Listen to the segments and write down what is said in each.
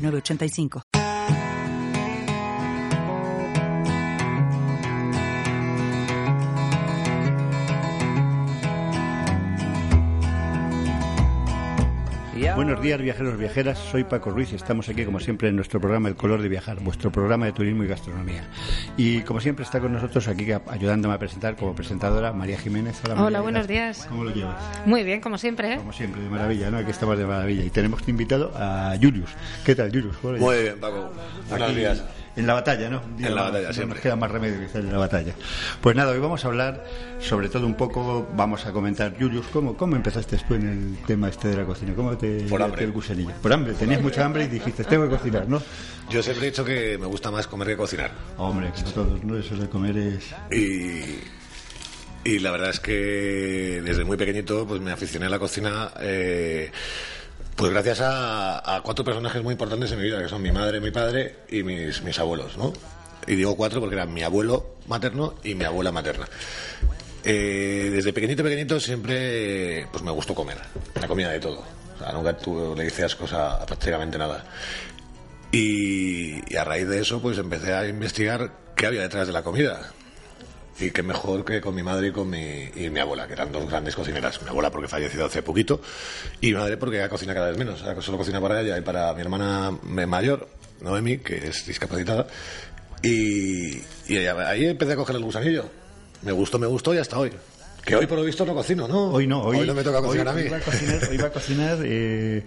906985. Buenos días, viajeros, viajeras. Soy Paco Ruiz y estamos aquí, como siempre, en nuestro programa El Color de Viajar, vuestro programa de turismo y gastronomía. Y como siempre, está con nosotros aquí ayudándome a presentar como presentadora María Jiménez. Hola, buenos días. ¿Cómo lo llevas? Muy bien, como siempre. ¿eh? Como siempre, de maravilla, ¿no? Aquí estamos de maravilla. Y tenemos invitado a Julius. ¿Qué tal, Julius? Muy bien, Paco. Buenos días. En la batalla, ¿no? en la batalla, siempre. Nos queda más remedio que estar en la batalla. Pues nada, hoy vamos a hablar sobre todo un poco, vamos a comentar, Julius, ¿cómo, cómo empezaste tú en el tema este de la cocina? ¿Cómo te Por hambre. el gusanillo? Por hambre, tenías mucha hambre y dijiste, tengo que cocinar, ¿no? Yo siempre he dicho que me gusta más comer que cocinar. Hombre, que todos, ¿no? Eso de comer es... Y... Y la verdad es que desde muy pequeñito pues me aficioné a la cocina eh, pues gracias a, a, cuatro personajes muy importantes en mi vida, que son mi madre, mi padre y mis, abuelos, ¿no? Y digo cuatro porque eran mi abuelo materno y mi abuela materna. Eh, desde pequeñito, pequeñito siempre pues me gustó comer, la comida de todo. O sea, nunca tú le decías cosa a prácticamente nada. Y a raíz de eso pues empecé a investigar qué había detrás de la comida y qué mejor que con mi madre y con mi, y mi abuela, que eran dos grandes cocineras. Mi abuela porque falleció hace poquito y mi madre porque ella cocina cada vez menos. Ahora solo cocina para ella y para mi hermana mayor, Noemi, que es discapacitada. Y, ahí empecé a coger el gusanillo. Me gustó, me gustó y hasta hoy. Que hoy por lo visto no cocino, ¿no? Hoy no, hoy, hoy no me toca cocinar hoy, a mí. Hoy va a cocinar, hoy va a cocinar eh,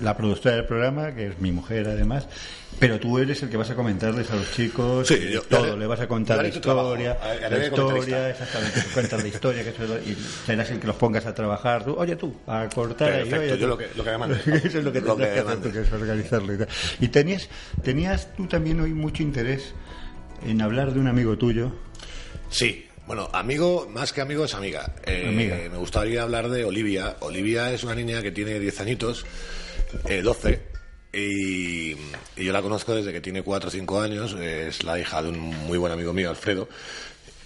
la productora del programa, que es mi mujer además, pero tú eres el que vas a comentarles a los chicos sí, yo, todo, le, le vas a contar la historia, la historia, exactamente, cuentas la historia, que eso, y serás el que los pongas a trabajar, tú, oye tú, a cortar ahí, oye, yo lo que, lo que me eso es lo que lo tendrás que que hacer tú, que es organizarlo y tal. Y tenías, tenías tú también hoy mucho interés en hablar de un amigo tuyo. Sí, bueno, amigo, más que amigo es amiga. Eh, amiga. Me gustaría hablar de Olivia. Olivia es una niña que tiene 10 añitos, eh, 12, y, y, yo la conozco desde que tiene 4 o 5 años. Es la hija de un muy buen amigo mío, Alfredo,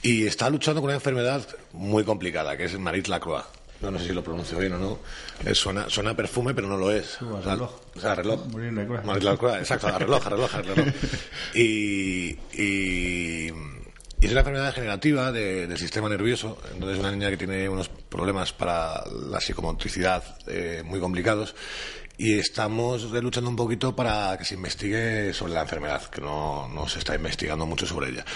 y está luchando con una enfermedad muy complicada, que es Marit Lacroix. No, no sé si lo pronuncio bien o no. Eh, suena, suena perfume, pero no lo es. Uh, o sea, reloj. O sea, reloj. Marit Marit Lacroix, exacto, a reloj, a reloj, a reloj. Y, y, y es una enfermedad degenerativa de, del sistema nervioso. Entonces, es una niña que tiene unos problemas para la psicomotricidad eh, muy complicados. Y estamos luchando un poquito para que se investigue sobre la enfermedad, que no, no se está investigando mucho sobre ella.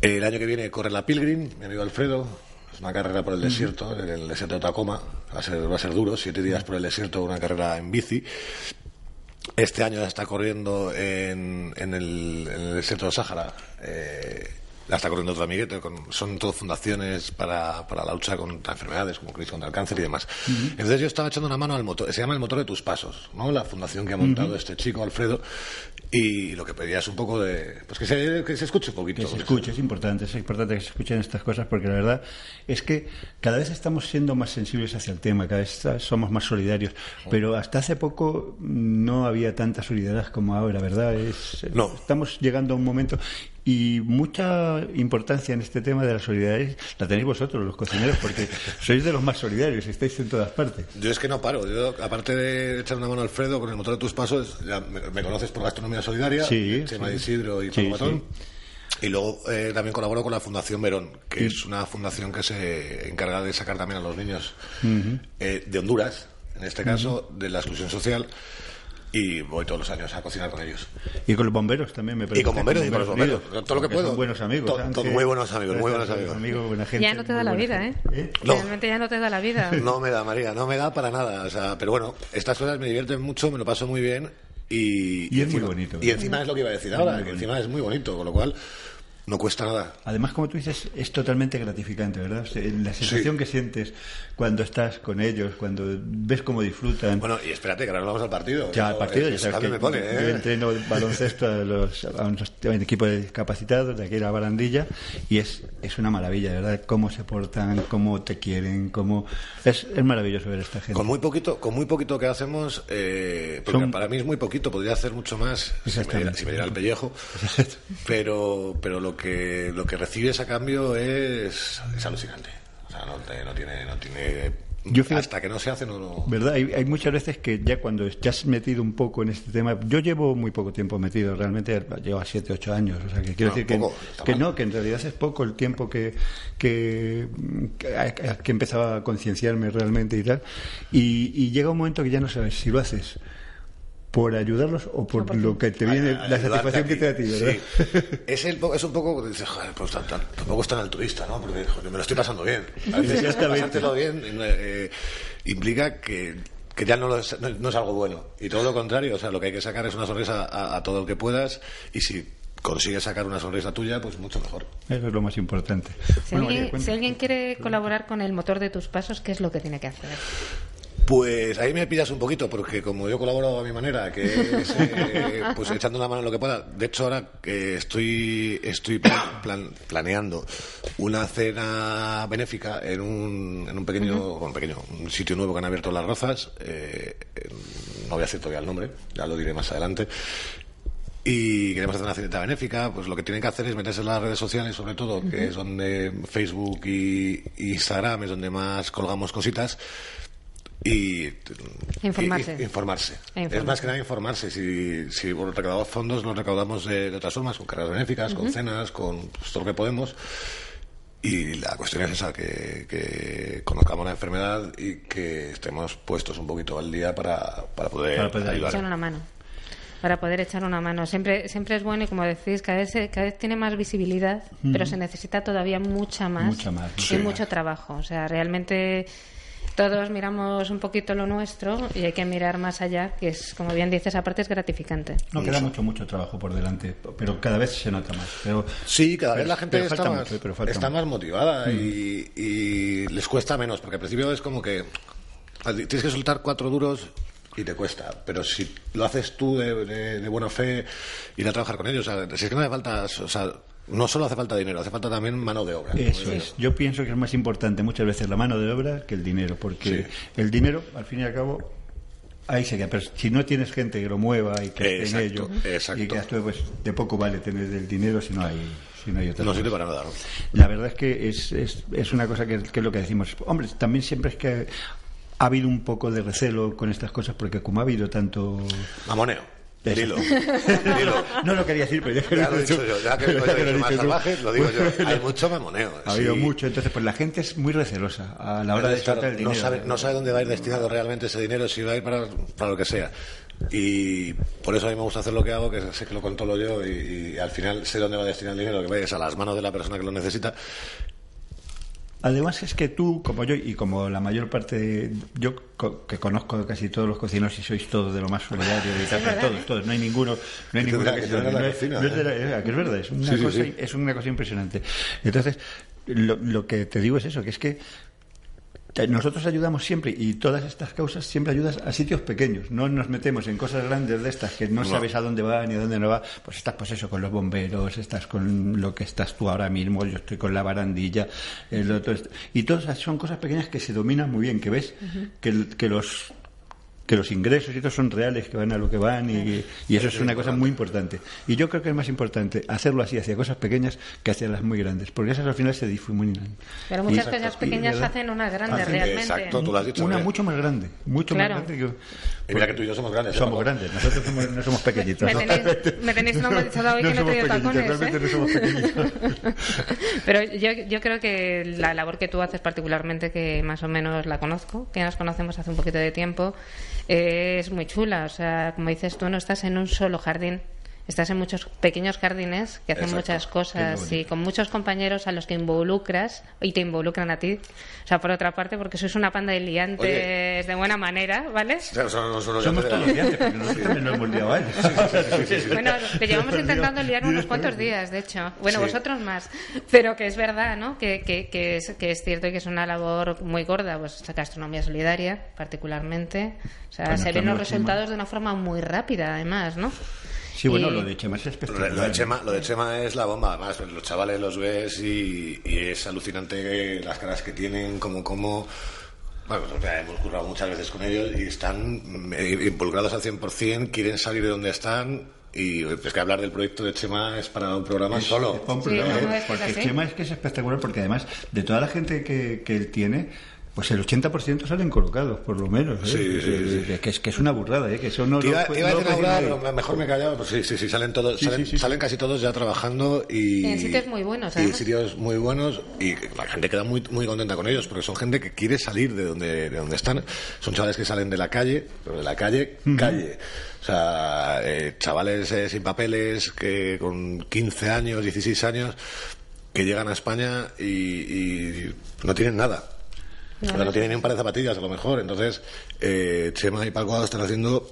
El año que viene corre la Pilgrim, mi amigo Alfredo, es una carrera por el desierto, en el desierto de Tacoma. Va a ser, va a ser duro, siete días por el desierto, una carrera en bici. Este año está corriendo en, en, el, en el, desierto del Sáhara. Eh, la está corriendo otro amiguete. Con, son todo fundaciones para, para, la lucha contra enfermedades, como crisis contra el cáncer y demás. Uh -huh. Entonces yo estaba echando una mano al motor. Se llama el motor de tus pasos, ¿no? La fundación que ha montado uh -huh. este chico, Alfredo. Y lo que pedía es un poco de. Pues que se, que se escuche un poquito. Que se escuche, es importante. Es importante que se escuchen estas cosas porque la verdad es que cada vez estamos siendo más sensibles hacia el tema, cada vez somos más solidarios. Pero hasta hace poco no había tanta solidaridad como ahora, ¿verdad? Es, no. Estamos llegando a un momento y mucha importancia en este tema de la solidaridad la tenéis vosotros, los cocineros, porque sois de los más solidarios, estáis en todas partes. Yo es que no paro. Yo, aparte de echar una mano a Alfredo con el motor de tus pasos, ya me, me conoces por Gastronomía Solidaria, sí, sí. de Isidro y sí. Y luego eh, también colaboro con la Fundación Verón, que es una fundación que se encarga de sacar también a los niños uh -huh. eh, de Honduras, en este caso, uh -huh. de la exclusión social y voy todos los años a cocinar con ellos. Y con los bomberos también me Y con bomberos y con los bomberos, con todo lo que puedo. Son buenos amigos. To, to, muy buenos amigos, muy buenos amigos. amigos buena gente, ya no te da la vida, ¿eh? ¿eh? No. Realmente ya no te da la vida. No me da, María, no me da para nada. O sea, pero bueno, estas cosas me divierten mucho, me lo paso muy bien y, y, es encima, muy bonito. Y encima es lo que iba a decir ahora, que encima es muy bonito, con lo cual no cuesta nada. Además, como tú dices, es totalmente gratificante, ¿verdad? O sea, La sensación Sí. que sientes cuando estás con ellos, cuando ves cómo disfrutan. Bueno, y espérate, que ahora nos vamos al partido. ya al partido, ya sabes que me pone, yo ¿eh? entreno baloncesto a, los, a un equipo de discapacitados de aquí a la barandilla y es, es una maravilla, ¿verdad? Cómo se portan, cómo te quieren, cómo... Es, es maravilloso ver a esta gente. Con muy poquito, con muy poquito que hacemos, eh, porque Son- para mí es muy poquito, podría hacer mucho más si me, si me diera el pellejo, pero, pero lo que lo que recibes a cambio es, es alucinante. O sea, no, no tiene, no tiene Yo fíjate- hasta que no se hace no, no- ¿Verdad? Hay, hay muchas veces que ya cuando te has metido un poco en este tema, yo llevo muy poco tiempo metido, realmente llevo a 7, 8 años, o sea que quiero Ah, decir que, poco, que no, que en realidad es poco el tiempo que, que, que, que empezaba a concienciarme realmente y tal, y, y llega un momento que ya no sabes si lo haces por ayudarlos o por lo que te viene, a- a la satisfacción que te da a ti, ¿verdad? Sí. Es, el, es un poco, dices, joder, pues tan- tan- tampoco es tan altruista, ¿no? Porque joder, me lo estoy pasando bien. A veces pasártelo bien eh, implica que, que ya no, lo es, no, no es algo bueno. Y todo lo contrario, o sea, lo que hay que sacar es una sonrisa a, a todo el que puedas y si consigues sacar una sonrisa tuya, pues mucho mejor. Eso es lo más importante. Si, Bueno, alguien, si alguien quiere colaborar con el motor de tus pasos, ¿qué es lo que tiene que hacer? Pues ahí me pillas un poquito, porque como yo colaboro a mi manera, que es eh, pues echando una mano en lo que pueda. De hecho, ahora que estoy, estoy plan- plan- planeando una cena benéfica en un, en un pequeño, bueno, pequeño, un sitio nuevo que han abierto Las Rozas. eh, no voy a decir todavía el nombre, ya lo diré más adelante. Y queremos hacer una cenita benéfica, pues lo que tienen que hacer es meterse en las redes sociales, sobre todo, que es donde Facebook y, y Instagram es donde más colgamos cositas. Y Informarse. y- y- informarse. E informarse. Es más que nada informarse. Si, si bueno, recaudamos fondos, los recaudamos de, de otras formas, con carreras benéficas, con cenas, con pues, todo lo que podemos. Y la cuestión es esa, que, que conozcamos la enfermedad y que estemos puestos un poquito al día para, para poder, Para poder ayudar. Echar una mano. Para poder echar una mano. Siempre, siempre es bueno y como decís, cada vez, se- cada vez tiene más visibilidad, pero se necesita todavía mucha más. Mucha más, Y sí. mucho trabajo. O sea, realmente todos miramos un poquito lo nuestro y hay que mirar más allá, que es, como bien dices, aparte es gratificante. No, queda mucho, mucho trabajo por delante, pero cada vez se nota más. Pero Sí, cada vez la gente pero está, falta más, mucho, pero falta está más motivada y, y les cuesta menos, porque al principio es como que tienes que soltar cuatro duros y te cuesta, pero si lo haces tú de, de- de buena fe, ir a trabajar con ellos, o sea, si es que no hace falta, o sea, no solo hace falta dinero, hace falta también mano de obra. Eso es. Yo pienso que es más importante muchas veces la mano de obra que el dinero, porque Sí. el dinero, al fin y al cabo, ahí se queda. Pero si no tienes gente que lo mueva y que esté en ello, exacto. y que actúe, pues de poco vale tener el dinero si no hay, si no hay otra No sirve para nada. ¿no? La verdad es que es, es, es una cosa que, que es lo que decimos. Hombre, también siempre es que ha habido un poco de recelo con estas cosas, porque como ha habido tanto. Mamoneo. Dilo. Dilo. No lo quería decir, pero ya que Ya lo he dicho yo, ya que ya he que lo dicho has más salvajes, lo digo yo. Hay mucho mamoneo. Ha habido sí. mucho, entonces pues la gente es muy recelosa a la hora de soltar el dinero. no, sabe, no sabe dónde va a ir destinado realmente ese dinero, si va a ir para, para lo que sea. Y por eso a mí me gusta hacer lo que hago, que sé que lo controlo yo y, y al final sé dónde va a destinar el dinero, que vaya a las manos de la persona que lo necesita. Además es que tú, como yo y como la mayor parte, de- yo co- que conozco casi todos los cocineros y sois todos de lo más solidario y tal, verdad, todos, ¿eh? todos, no hay ninguno, no hay te- que que se te venga no es- no es de la- ¿eh? que es verdad, es una Sí, sí, cosa, sí. es una cosa impresionante. Entonces, lo, lo que te digo es eso, que es que nosotros ayudamos siempre y todas estas causas siempre ayudas a sitios pequeños. No nos metemos en cosas grandes de estas que no, No. sabes a dónde va ni a dónde no va. Pues estás pues eso con los bomberos, estás con lo que estás tú ahora mismo, yo estoy con la barandilla, el otro y todas esas son cosas pequeñas que se dominan muy bien, que ves que, el- que los que los ingresos y todo son reales, que van a lo que van y, y eso es una cosa muy importante. Y yo creo que es más importante hacerlo así hacia cosas pequeñas que hacia las muy grandes, porque esas al final se difuminan. Pero muchas Y- cosas pequeñas hacen una grande Hacen- realmente. Exacto, tú lo has dicho. Una bien. mucho más grande, mucho Claro. más grande que... Y mira que tú y yo somos grandes. ¿eh, Somos Paco? grandes, nosotros somos- no somos pequeñitos. Me tenéis- me tenéis normalizado hoy que no he traído pequeñitos, tacones, realmente ¿eh? no somos pequeñitos. Pero yo, yo creo que la labor que tú haces particularmente, que más o menos la conozco, que nos conocemos hace un poquito de tiempo, eh, es muy chula. O sea, como dices tú, no estás en un solo jardín estás en muchos pequeños jardines que hacen Exacto. muchas cosas y con muchos compañeros a los que involucras y te involucran a ti. O sea, por otra parte, porque sois una panda de liantes Oye. de buena manera, ¿vale? O sea, son- no solo Somos liantes, porque nosotros nos hemos liado. Bueno, te llevamos intentando liar unos cuantos días, de hecho. Bueno, vosotros más. Pero que es verdad, ¿no? Que, que, que, es, que es cierto y que es una labor muy gorda, pues esta gastronomía solidaria, particularmente. O sea, Bueno, se ven los resultados de una forma muy rápida, además, ¿no? Sí, bueno, Y- lo de Chema es Lo espectacular. de, lo de Chema, lo de Chema es la bomba, además los chavales los ves y, y es alucinante las caras que tienen, como como bueno, pues, ya hemos currado muchas veces con ellos y están eh, involucrados al 100%, quieren salir de donde están y es que hablar del proyecto de Chema es para un programa solo. Es para un Sí, programa, ¿eh? es porque así. Chema es que es espectacular, porque además de toda la gente que, que él tiene, pues el 80% salen colocados, por lo menos. ¿eh? Sí, sí, Que, que es, que es una burrada, ¿eh? que eso no Iba, lo- iba no decir mejor me he callado. Pues sí, sí, sí, salen todos, Sí, salen, sí, sí. salen casi todos ya trabajando y En sitios muy buenos, y además. sitios muy buenos y la gente queda muy muy contenta con ellos porque son gente que quiere salir de donde de donde están. Son chavales que salen de la calle, pero de la calle calle. O sea, eh, chavales eh, sin papeles que con 15 años, 16 años que llegan a España y, y no tienen nada. No, O sea, no tienen ni un par de zapatillas a lo mejor. Entonces, eh, Chema y Paco están haciendo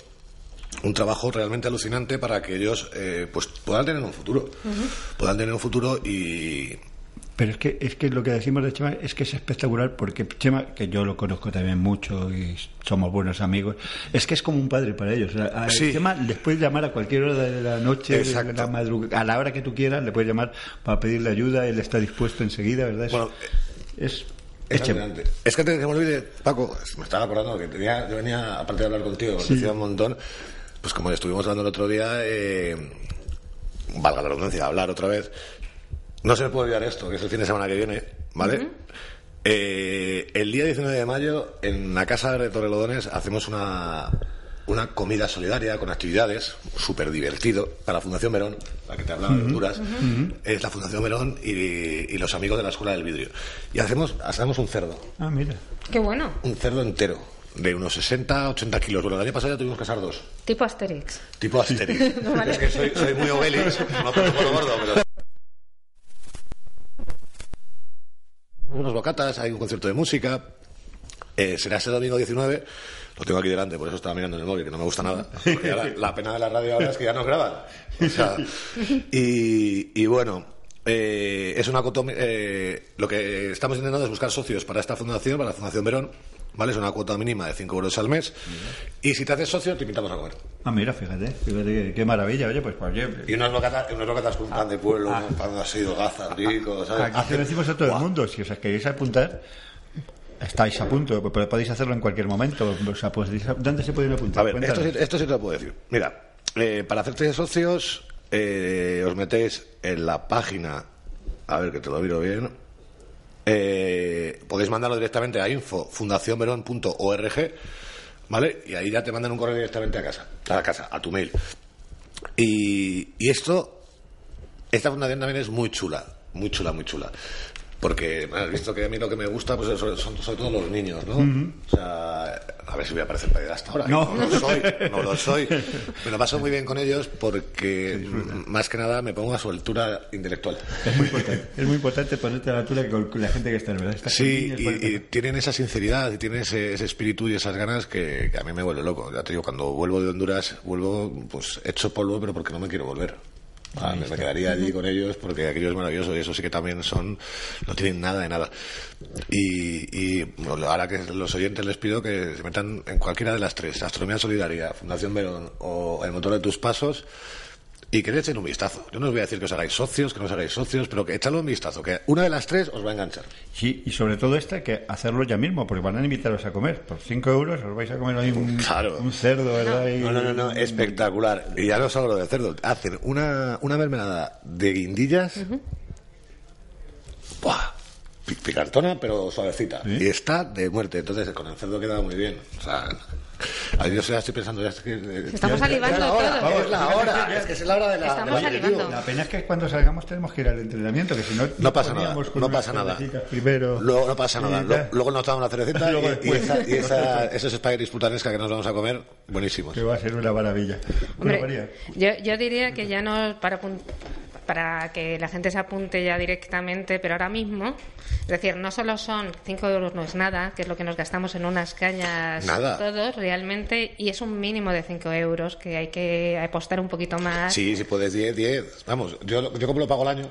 un trabajo realmente alucinante para que ellos eh, pues puedan tener un futuro. Puedan tener un futuro y... Pero es que, es que lo que decimos de Chema es que es espectacular porque Chema, que yo lo conozco también mucho y somos buenos amigos, es que es como un padre para ellos. A, a Sí. Chema les puedes llamar a cualquier hora de la noche, de Exacto. la madrugada, a la hora que tú quieras, le puedes llamar para pedirle ayuda, él está dispuesto enseguida, ¿verdad? Es, Bueno, es, Es, que antes de que me olvide, Paco, me estaba acordando que tenía, yo venía, aparte de hablar contigo, que decía un montón, pues como estuvimos hablando el otro día, eh, valga la redundancia, hablar otra vez, no se me puede olvidar esto, que es el fin de semana que viene, ¿vale? Eh, el día 19 de mayo, en la Casa de Torrelodones, hacemos una, una comida solidaria con actividades, súper divertido, para la Fundación Verón, la que te hablaba de Honduras, es la Fundación Verón y, y los amigos de la Escuela del Vidrio. Y hacemos, hacemos un cerdo, Ah, mira. Qué bueno. un cerdo entero, de unos 60, 80 kilos. Bueno, el año pasado ya tuvimos que asar dos, Tipo Asterix. tipo Asterix. Vale. Es que soy, soy muy obelix, no lo gordo, pero... Unos bocatas, hay un concierto de música. Eh, será este domingo 19. Lo tengo aquí delante, por eso estaba mirando en el móvil, que no me gusta nada. Porque ahora, la pena de la radio ahora es que ya no graban. O sea, y, y bueno, eh, es una cuota, eh, lo que estamos intentando es buscar socios para esta fundación, para la Fundación Verón. ¿Vale? Es una cuota mínima de 5 euros al mes. Y si te haces socio, te invitamos a comer. Ah, mira, fíjate, fíjate qué, maravilla. Oye, pues, pues Y unas bocatas, unas bocatas con pan de pueblo, un pan así, gazas, ricos, ¿sabes? Aquí se lo decimos a todo el Buah. mundo. Si os queréis apuntar, estáis a punto. Pero podéis hacerlo en cualquier momento. O sea, podéis- ¿dónde se pueden apuntar? A ver, esto, esto sí te lo puedo decir. Mira, eh, para hacerte socios, eh, os metéis en la página, a ver que te lo miro bien. Eh, podéis mandarlo directamente a info fundacionverón.org, ¿vale? Y ahí ya te mandan un correo directamente a casa, a la casa, a tu mail. Y, y esto, esta fundación también es muy chula, muy chula, muy chula. Porque has visto que a mí lo que me gusta pues son, son sobre todo los niños, ¿no? O sea, a ver si voy a parecer pederasta ahora. No. no lo soy, no lo soy. Me lo paso muy bien con ellos porque más que nada me pongo a su altura intelectual. Es muy importante. Es muy importante ponerte a la altura con la gente que está, ¿verdad? Está Sí, y, tienen esa sinceridad y tienen ese, ese espíritu y esas ganas que, que a mí me vuelve loco. Ya te digo, cuando vuelvo de Honduras, vuelvo pues hecho polvo, pero porque no me quiero volver. Ah, me, me quedaría allí con ellos porque aquello es maravilloso y eso sí que también son, no tienen nada de nada. Y, y bueno, ahora que los oyentes les pido que se metan en cualquiera de las tres, Astronomía Solidaria, Fundación Verón o El Motor de Tus Pasos, y que le echen un vistazo. Yo no os voy a decir que os hagáis socios, que no os hagáis socios, pero que echadle un vistazo, que una de las tres os va a enganchar. Sí, y sobre todo esta, que hacerlo ya mismo, porque van a invitaros a comer. Por 5 euros os vais a comer ahí un, Claro. un cerdo, ¿verdad? No, no, no, no, espectacular. Y ya no solo lo de cerdo, hacen una, una mermelada de guindillas. ¡Buah! Pi- Picartona, pero suavecita. ¿Sí? Y está de muerte. Entonces, con el cerdo queda muy bien. O sea, Yo estoy pensando, ya que, Estamos salivando todos. Es la hora, es que es la hora de la. Estamos. La pena es que cuando salgamos tenemos que ir al entrenamiento, que si no. No pasa nada, no pasa nada. Primero, luego no pasa nada. Luego, luego nos damos una cervecita y, y, esa, y esa, esos espaguetis putanesca que nos vamos a comer, buenísimos. Que va a ser una maravilla. Hombre, bueno, yo, yo diría que ya no para para que la gente se apunte ya directamente, pero ahora mismo, es decir, no solo son 5 euros, no es nada, que es lo que nos gastamos en unas cañas todos realmente, y es un mínimo de 5 euros que hay que apostar un poquito más. Sí, si puedes 10, 10. Vamos, yo, yo como lo pago el año,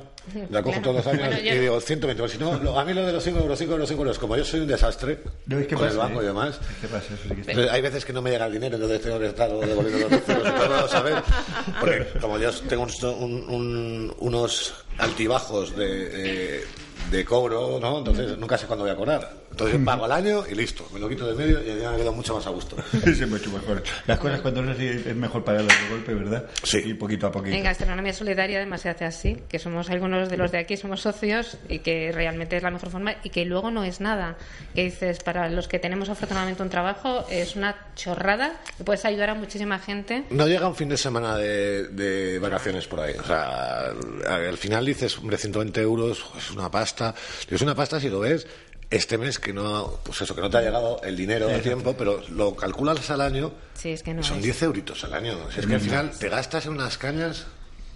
la cojo todos los años y digo 120. Si no, lo, a mí lo de los 5 euros, 5 euros, 5 euros, como yo soy un desastre ¿No con pasa, el banco eh? y demás, ¿Qué pasa? Eso sí que está... hay veces que no me llega el dinero, entonces tengo que estar devolviendo los todo, ¿sabes? Porque como yo tengo un, un, unos altibajos de, de, de, cobro, ¿no? Entonces nunca sé cuándo voy a cobrar. Entonces pago al año y listo, me lo quito de medio y ya me quedo mucho más a gusto. Sí, mucho mejor. Las cosas cuando es así es mejor pagarlas de golpe, ¿verdad? Sí. Y poquito a poquito. En Gastronomía Solidaria además se hace así, que somos algunos de los de aquí, somos socios y que realmente es la mejor forma y que luego no es nada. Que dices, para los que tenemos afortunadamente un trabajo, es una chorrada que puedes ayudar a muchísima gente. No llega un fin de semana de, de vacaciones por ahí. O sea, al final dices, hombre, 120 euros es una pasta. Es una pasta si lo ves este mes que no, pues eso, que no te ha llegado el dinero a tiempo, pero lo calculas al año, sí, es que no son es. 10 euritos al año. Si es que al final te gastas en unas cañas,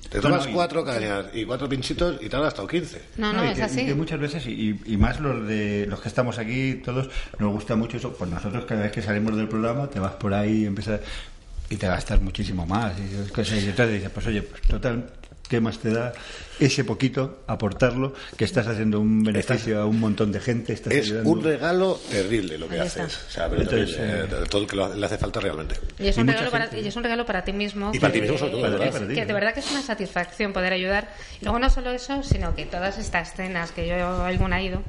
te tomas no, cuatro cañas y cuatro pinchitos y te has gastado 15. No, no, y es que, así. y que muchas veces, y, y más los de los que estamos aquí, todos, nos gusta mucho eso. Pues nosotros cada vez que salimos del programa, te vas por ahí y empiezas y te gastas muchísimo más. Y, cosas, y entonces dices, pues oye, pues total, ¿qué más te da ese poquito aportarlo? Que estás haciendo un beneficio a un montón de gente. Estás Es ayudando. un regalo terrible lo que Ahí haces. está. O sea, pero Entonces, terrible, eh, eh, todo lo que lo- le hace falta realmente. Y es, Y un mucha regalo para, y es un regalo para ti mismo. Y para ti que- mismo, sobre todo, de ¿no? verdad que es una satisfacción poder ayudar. Y luego no solo eso, sino que todas estas cenas que yo alguna he ido,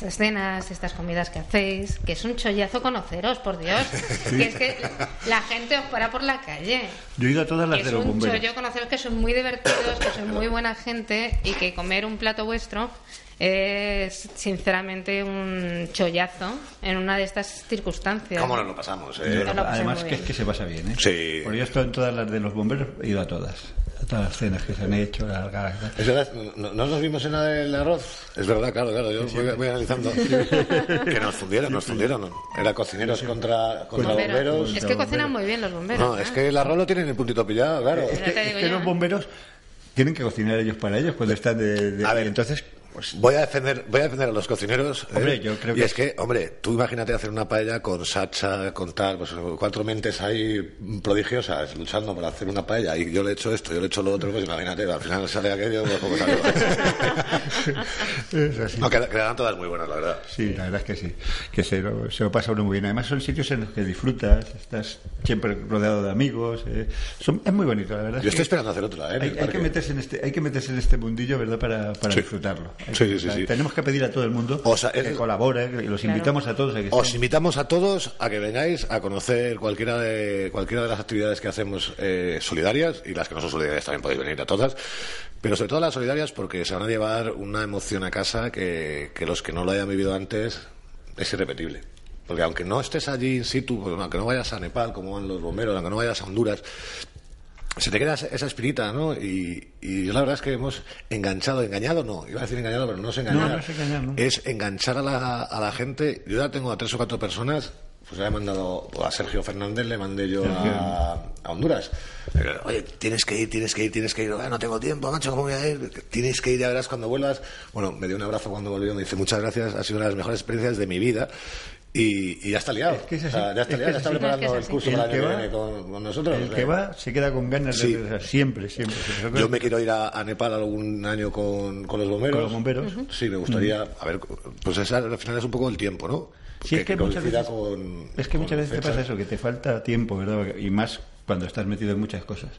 estas cenas, estas comidas que hacéis, que es un chollazo conoceros, por Dios. Que es que la gente os para por la calle. Yo he ido a todas las Que de es los un bomberos. chollo conoceros que sois muy divertidos, que sois muy buena gente y que comer un plato vuestro es sinceramente un chollazo en una de estas circunstancias. ¿Cómo nos lo pasamos? Yo eh? lo Además que es que se pasa bien, ¿eh? Sí. Porque yo he estado en todas las de los bomberos, he ido a todas. Todas las cenas que se han hecho, largas. Es verdad, ¿no, no nos vimos en la del arroz? Es verdad, claro, claro, yo voy, voy analizando. que nos fundieron, nos fundieron. Era cocineros contra, contra Bomberos. bomberos. Es que cocinan muy bien los bomberos. No, ¿eh? es que el arroz lo tienen el puntito pillado, claro. Es que los bomberos tienen que cocinar ellos para ellos cuando están de... de- A ver. entonces, pues Voy a defender, voy a defender a los cocineros. ¿eh? Hombre, yo creo y que- es que, hombre, tú imagínate hacer una paella con sacha, con tal, pues cuatro mentes ahí prodigiosas luchando para hacer una paella y yo le he hecho esto, yo le he hecho lo otro, pues imagínate, al final sale aquello pues, como salió. es así. no, qued- quedarán todas muy buenas, la verdad. Sí, la verdad es que sí, que se lo, se lo pasa uno muy bien. Además son sitios en los que disfrutas, estás siempre rodeado de amigos, eh, son- es muy bonito, la verdad. Yo estoy que esperando hacer otra, ¿eh? hay, que meterse en este, hay que meterse en este mundillo, ¿verdad? Para, para Sí. disfrutarlo. Sí, sí, sí. Tenemos que pedir a todo el mundo O sea, que colabore, que los Claro. invitamos a todos a que Os estén. invitamos a todos a que vengáis a conocer cualquiera de cualquiera de las actividades que hacemos eh, solidarias y las que no son solidarias también podéis venir a todas, pero sobre todo las solidarias porque se van a llevar una emoción a casa que, que los que no lo hayan vivido antes es irrepetible. Porque aunque no estés allí in situ, aunque no vayas a Nepal como van los bomberos, aunque no vayas a Honduras, se te queda esa- espirita, ¿no? Y, y yo la verdad es que hemos enganchado, engañado no, iba a decir engañado, pero no es engañar. No, no es engañar, ¿no? Es enganchar a la, a la gente. Yo ya tengo a tres o cuatro personas, pues le he mandado a Sergio Fernández, le mandé yo a, a Honduras. Oye, tienes que ir, tienes que ir, tienes que ir. "Ah, no tengo tiempo, macho, ¿cómo voy a ir? Tienes que ir, ya verás cuando vuelvas. Bueno, me dio un abrazo cuando volvió, me dice muchas gracias, ha sido una de las mejores experiencias de mi vida. Y, y ya está liado. Es que es O sea, así, ya está liado, es ya está así. preparando Es que el curso El para que viene con, con nosotros. El o sea. que va se queda con ganas Sí. de sea, siempre, siempre. Yo me quiero ir a, a Nepal algún año con, con los bomberos. Con los bomberos. Sí, me gustaría. A ver, pues esa al final es un poco el tiempo, ¿no? Sí, es que, muchas veces, con- es que muchas veces te pasa eso, que te falta tiempo, ¿verdad? Y más cuando estás metido en muchas cosas.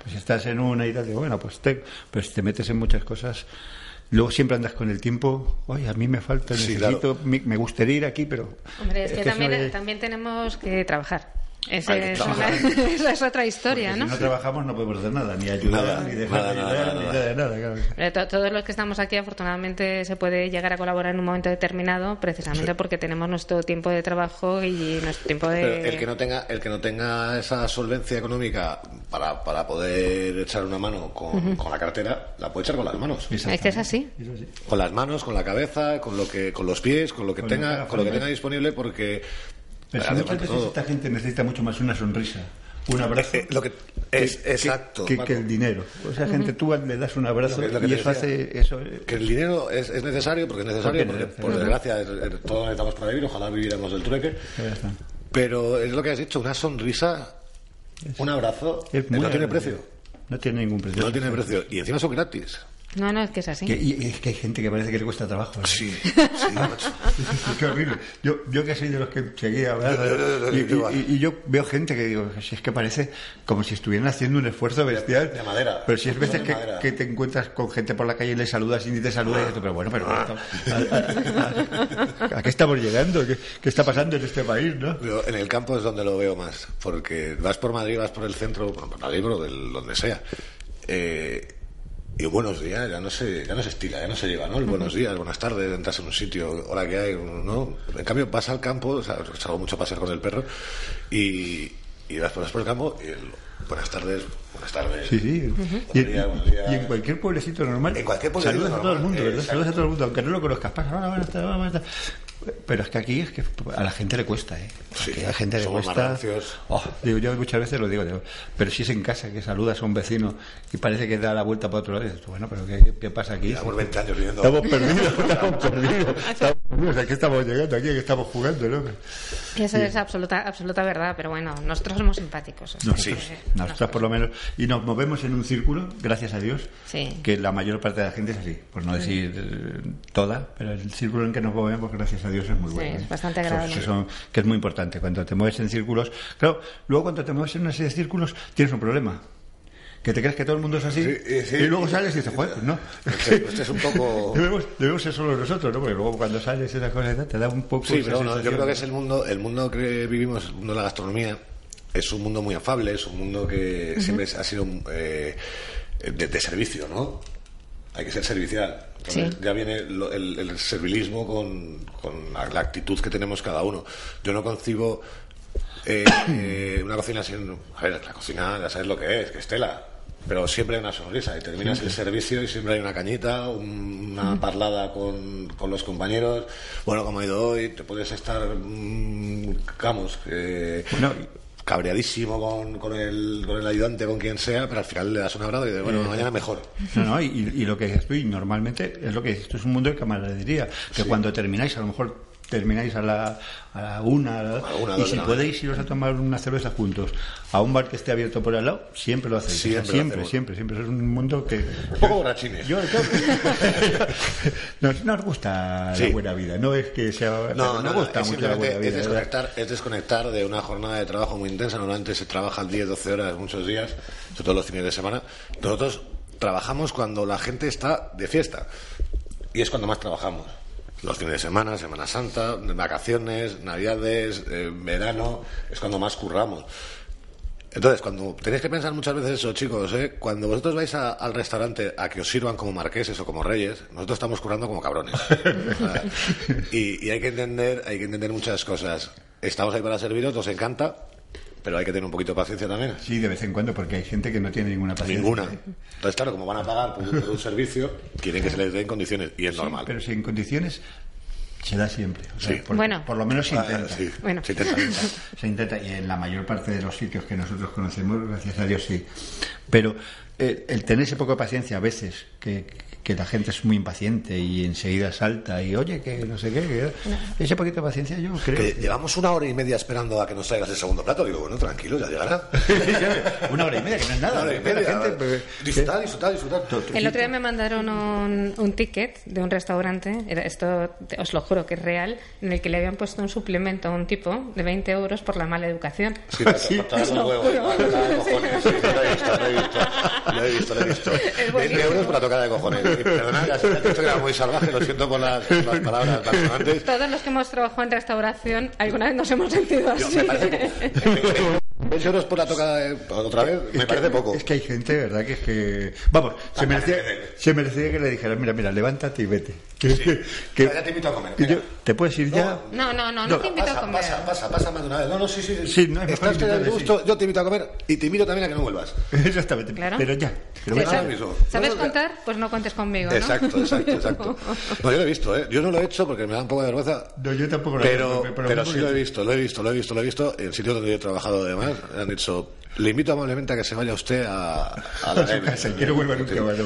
Pues si estás en una y tal, digo, bueno, pues te, pues si te metes en muchas cosas. Luego siempre andas con el tiempo, oye, a mí me falta, Sí, necesito, claro. me, me gustaría ir aquí, pero... Hombre, es, que, también tenemos que trabajar. Esa es, otra historia, ¿no? Si no trabajamos no podemos hacer nada, ni ayudar, ni dejar nada, ni nada, nada, Todos los que estamos aquí, afortunadamente, se puede llegar a colaborar en un momento determinado, precisamente porque tenemos nuestro tiempo de trabajo y nuestro tiempo de... el que no tenga, el que no tenga esa solvencia económica para, para poder echar una mano con, con la cartera, la puede echar con las manos. Es que es así. Con las manos, con la cabeza, con lo que, con los pies, con lo que tenga, con lo que tenga disponible, porque pero si muchas veces esta gente necesita mucho más una sonrisa, un abrazo. Eh, lo que, es, exacto. Que, el dinero. O sea, gente, tú le das un abrazo y eso hace. Eso, que el dinero es, es necesario, porque es necesario, porque, por desgracia todos necesitamos para vivir, ojalá viviéramos del trueque. Pero es lo que has dicho, una sonrisa, un abrazo, no tiene precio. No tiene ningún precio. No tiene precio. Y encima son gratis. No, no, es que es así. y es que hay gente que parece que le cuesta trabajo. Sí, sí, macho. Qué horrible. Yo, yo que soy de los que seguía hablando, y, y, yo veo gente que digo, si es que parece como si estuvieran haciendo un esfuerzo bestial. De madera. Pero si es veces que, que, te encuentras con gente por la calle y le saludas y ni te saluda, y dices, pero bueno, pero ¿a, a, qué estamos llegando? ¿Qué, ¿Qué, está pasando en este país? ¿no? en el campo es donde lo veo más, porque vas por Madrid, vas por el centro, por Madrid, del, donde sea. Eh, y buenos días, ya no se, ya no se estila, ya no se lleva, ¿no? El buenos días, buenas tardes, entras en un sitio, hola, ¿qué hay? ¿no? En cambio, vas al campo, o sea, salgo mucho a pasear con el perro, y, y vas, por el campo, y el, buenas tardes, buenas tardes. Sí, sí. y, en cualquier pueblecito normal, en cualquier pueblecito saludas a todo el mundo, ¿verdad? Saludas a todo el mundo, aunque no lo conozcas. Pasa, hola, buenas tardes, buenas tardes. Pero es que aquí es que a la gente le cuesta, ¿eh? Sí, a la gente le cuesta. Oh, digo, yo muchas veces lo digo, pero si es en casa que saludas a un vecino y parece que da la vuelta para otro lado, dices, bueno, pero ¿qué, qué pasa aquí? Llevamos 20 años viviendo. Estamos perdidos, estamos perdidos. Estamos perdidos. Estamos llegando, aquí que estamos jugando, ¿no? Eso es absoluta, absoluta verdad, pero bueno, nosotros somos simpáticos. No, sí, nosotros por lo menos. Y nos movemos en un círculo, gracias a Dios, que la mayor parte de la gente es así, por no decir eh, toda, pero el círculo en que nos movemos, gracias a Dios, es muy bueno. Sí, es bastante agradable. que es muy importante. Cuando te mueves en círculos, claro, luego cuando te mueves en una serie de círculos, tienes un problema que te crees que todo el mundo es así y luego sales y dices, joder, pues no. Este es un poco... debemos, ser solo nosotros, ¿no? Porque luego cuando sales esas cosas te da un poco... Sí, pero no, yo creo que es el mundo, el mundo que vivimos, el mundo de la gastronomía, es un mundo muy afable, es un mundo que siempre ha sido eh, de, servicio, ¿no? Hay que ser servicial. ya viene el, servilismo con, con la, actitud que tenemos cada uno. Yo no concibo eh, eh, una cocina sin. A ver, la cocina ya sabes lo que es, que es tela. Pero siempre hay una sonrisa y terminas el servicio y siempre hay una cañita, una parlada con, con, los compañeros. Bueno, como ha ido hoy, te puedes estar, mm, vamos, cabreadísimo con, con, el, con el ayudante, con quien sea, pero al final le das un abrazo y dices, bueno, mañana mejor. No, no, y, y lo que estoy normalmente es lo que esto es un mundo de camaradería, que cuando termináis a lo mejor termináis a la, a la una, y si podéis iros a tomar una cerveza juntos a un bar que esté abierto por al lado, siempre lo hacéis. Siempre, siempre, siempre, siempre, Es un mundo que... Un poco borrachines. Yo, nos, nos, gusta la buena vida, no es que sea... No, no, gusta mucho la buena vida. Es desconectar, es desconectar de una jornada de trabajo muy intensa, normalmente se trabaja 10, 12 horas muchos días, sobre todo los fines de semana. Nosotros trabajamos cuando la gente está de fiesta y es cuando más trabajamos los fines de semana, Semana Santa, vacaciones, Navidades, eh, verano, es cuando más curramos. Entonces, cuando tenéis que pensar muchas veces eso, chicos, ¿eh? cuando vosotros vais al restaurante a que os sirvan como marqueses o como reyes, nosotros estamos currando como cabrones. y, y, hay que entender, hay que entender muchas cosas. Estamos ahí para serviros, nos encanta, pero hay que tener un poquito de paciencia también. Sí, de vez en cuando, porque hay gente que no tiene ninguna paciencia. Ninguna. Entonces, claro, como van a pagar por, un servicio, quieren que se les dé en condiciones, y es normal. Pero si en condiciones se da siempre. sí. por, bueno. por lo menos se ah, intenta. sí. bueno. se, intenta. se intenta. Y en la mayor parte de los sitios que nosotros conocemos, gracias a Dios, sí. Pero eh, el tener ese poco de paciencia a veces, que, que la gente es muy impaciente y enseguida salta y oye que no sé qué ese poquito de paciencia yo creo que llevamos una hora y media esperando a que nos traigas el segundo plato. Digo bueno tranquilo ya llegará una hora y media que no es nada. Una hora y media, pues, disfrutar disfrutar disfrutar. el otro día me mandaron un, un, ticket de un restaurante esto os lo juro que es real en el que le habían puesto un suplemento a un tipo de 20 euros por la mala educación. Sí, lo he visto lo he visto lo he visto, lo he visto. 20 euros por la tocada de cojones perdona, ya que era muy salvaje, lo siento por las, las palabras antes. Todos los que hemos trabajado en restauración, alguna vez nos hemos sentido así. Yo, me parece 20 euros por la toca eh, otra vez me parece poco. Es que hay gente, ¿verdad? Que es que. Vamos, se merecía, se merecía que le dijeran, mira, mira, levántate y vete. Que, que- que- Ya te invito a comer. yo- ¿Te puedes ir ya? No, no, no, no, No, te invito a Pasa, comer. pasa, pasa, pasa más de una vez. No, no, sí, sí. Sí, no, es Estás de gusto, yo te invito a comer y te invito también a que no vuelvas. Exactamente. Claro. Pero ya. Pero Sí, ¿sabes? ¿Sabes No, no, contar? Pues no cuentes conmigo, ¿no? Exacto, exacto, exacto. No, yo lo he visto, ¿eh? Yo no lo he hecho porque me da un poco de vergüenza. No, yo tampoco lo he Pero, hecho, pero, pero sí lo he visto, lo he visto, lo he visto, lo he visto. En sitios donde yo he trabajado además, han dicho, le invito amablemente a que se vaya usted a, a la a su arena". casa y que no vuelva nunca más.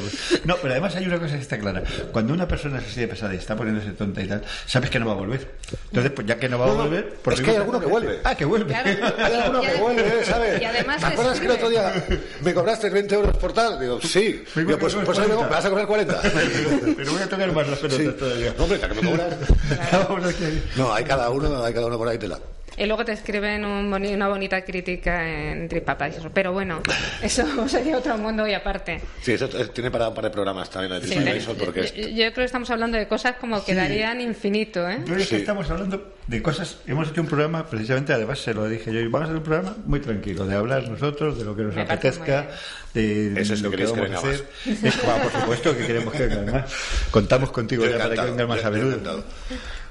No, pero además hay una cosa que está clara. Cuando una persona es así de pesada y está poniéndose tonta y tal, sabes que no va a volver. Entonces, pues ya que no va a no, volver... por es que hay alguno que vuelve. Ah, que vuelve. Claro. Hay alguno que vuelve, ¿eh? ¿sabes? y además ¿Te acuerdas que el otro día me cobraste 20 euros por tal? Digo, sí. Digo, pues, pues hoy me 40. vas a cobrar 40. pero voy a tocar más las pelotas Sí. todavía. No, hombre, ya que me cobras. No, hay cada uno, hay cada uno por ahí tela. Y luego te escriben un boni- una bonita crítica en TripAdvisor. Pero bueno, eso sería otro mundo y aparte. Sí, eso es- tiene para un par de programas también Sí, porque yo- yo creo que estamos hablando de cosas como que darían infinito, ¿eh? Pero es que estamos hablando de cosas. Hemos hecho un programa, precisamente, además se lo dije yo, y vamos a hacer un programa muy tranquilo, de hablar nosotros, de lo que nos Me apetezca, de Eso sí lo que que vamos a venga hacer. Es, claro, por supuesto que queremos que venga más. Contamos contigo ya para que vengas más a menudo. Bueno,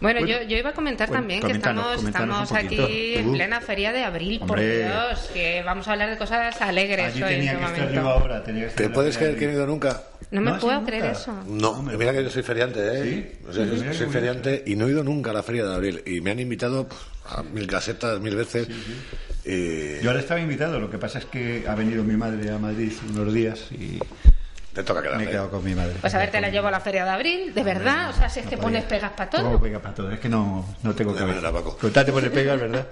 Bueno, yo, yo iba a comentar bueno, también que estamos, estamos aquí en plena feria de abril, por. Dios, que vamos a hablar de cosas alegres Allí hoy en tenía este que estar yo ahora. Tenía que estar ¿Te puedes creer que no he ido nunca? No me No, puedo sí, creer nunca. eso. No, mira que yo soy feriante, ¿eh? ¿Sí? O sea, yo Mira, soy feriante y no he ido nunca a la feria de abril. Y me han invitado a mil casetas, mil veces. Y Yo ahora estaba invitado, lo que pasa es que ha venido mi madre a Madrid unos días y te toca me he quedado con mi madre. Pues a ver, te la llevo a la feria de abril, de verdad. O sea, si es que No pones podía. pegas para No, todo. pega para todo. Es que no, no tengo verdad, Paco. Contate poner pegas, ¿verdad?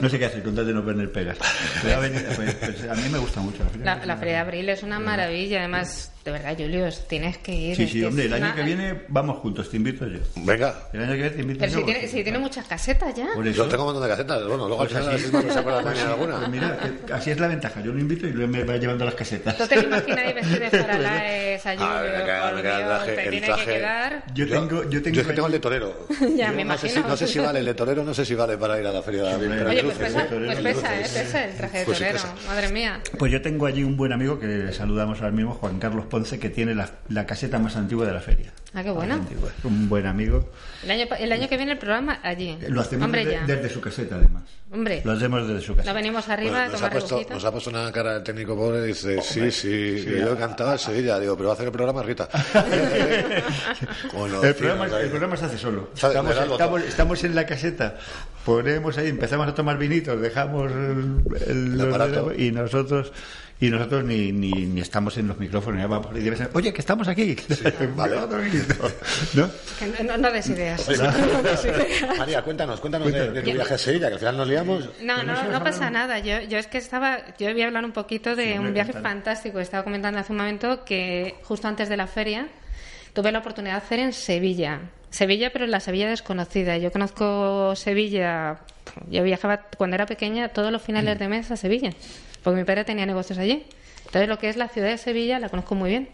No sé qué hacer, contate no poner pegas. Pero pues, pues, a mí me gusta mucho la feria. La, la feria de abril es una maravilla. Además, de verdad, Julius, tienes que ir. Sí, sí, que hombre, el año una- que viene vamos juntos, te invito yo. Venga. El año que viene te invito Pero yo. si tiene, si tiene muchas casetas ya. Por eso. Yo tengo un montón de casetas. Bueno, luego al Pues final a así. acuerdas también de Pues alguna. mira, que- así es la ventaja. Yo lo invito y luego me va llevando las casetas. ¿Tú te imaginas ahí vestido de faralaes a Ah, traje- te el tiene traje- que quedar. Yo tengo, yo tengo. es que tengo el de torero. Ya, Yo me imagino. no sé si vale el de torero, no sé si vale para ir a la feria de pero Oye, pues pesa, pues pesa, ¿eh? Pesa el traje de Pues torero. Madre mía. Pues yo tengo allí un buen amigo que saludamos ahora mismo, Juan Carlos Ponce, que tiene la, la caseta más antigua de la feria. Ah, qué bueno. Un buen amigo. El año, el año que viene el programa allí. Lo hacemos Hombre, desde, ya. desde su caseta, además. Hombre, Lo hacemos desde su caseta. no venimos arriba a nos, ha puesto, nos ha puesto una cara el técnico pobre y dice, sí, sí, que yo cantaba en Sevilla. Digo, pero va a hacer el programa Rita. Bueno, el, sí, programa, el programa se hace solo. Estamos, estamos, estamos en la caseta, ponemos ahí, empezamos a tomar vinitos, dejamos el, el- y nosotros y nosotros ni, ni, ni estamos en los micrófonos, ya vamos, y debe ser, oye, que estamos aquí. vale. Otro ¿no? Que no, no des ideas. Oye, No des ideas. María, cuéntanos, cuéntanos de, Cuéntanos. de tu viaje a Sevilla, que al final nos liamos. No, no, no pasa nada. Yo, yo es que estaba, yo voy a hablar un poquito de Sí, un viaje fantástico. Estaba comentando hace un momento que justo antes de la feria tuve la oportunidad de hacer en Sevilla. Sevilla, pero en la Sevilla desconocida. Yo conozco Sevilla, yo viajaba cuando era pequeña todos los finales de mes a Sevilla, porque mi padre tenía negocios allí. Entonces lo que es la ciudad de Sevilla la conozco muy bien.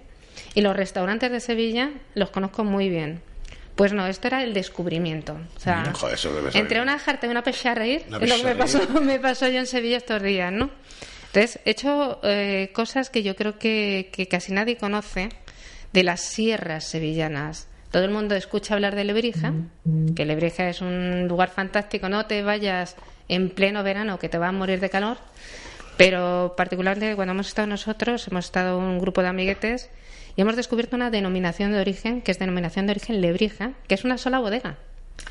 Y los restaurantes de Sevilla los conozco muy bien. Pues no, esto era el descubrimiento. O sea, Joder, eso debe ser. entre una jarta y una pecha a reír, es lo que me pasó, me pasó yo en Sevilla estos días, ¿no? Entonces, he hecho eh, cosas que yo creo que, que casi nadie conoce de las sierras sevillanas. Todo el mundo escucha hablar de Lebrija, que Lebrija es un lugar fantástico, no te vayas en pleno verano que te vas a morir de calor, pero particularmente cuando hemos estado nosotros, hemos estado un grupo de amiguetes y hemos descubierto una denominación de origen, que es denominación de origen Lebrija, que es una sola bodega.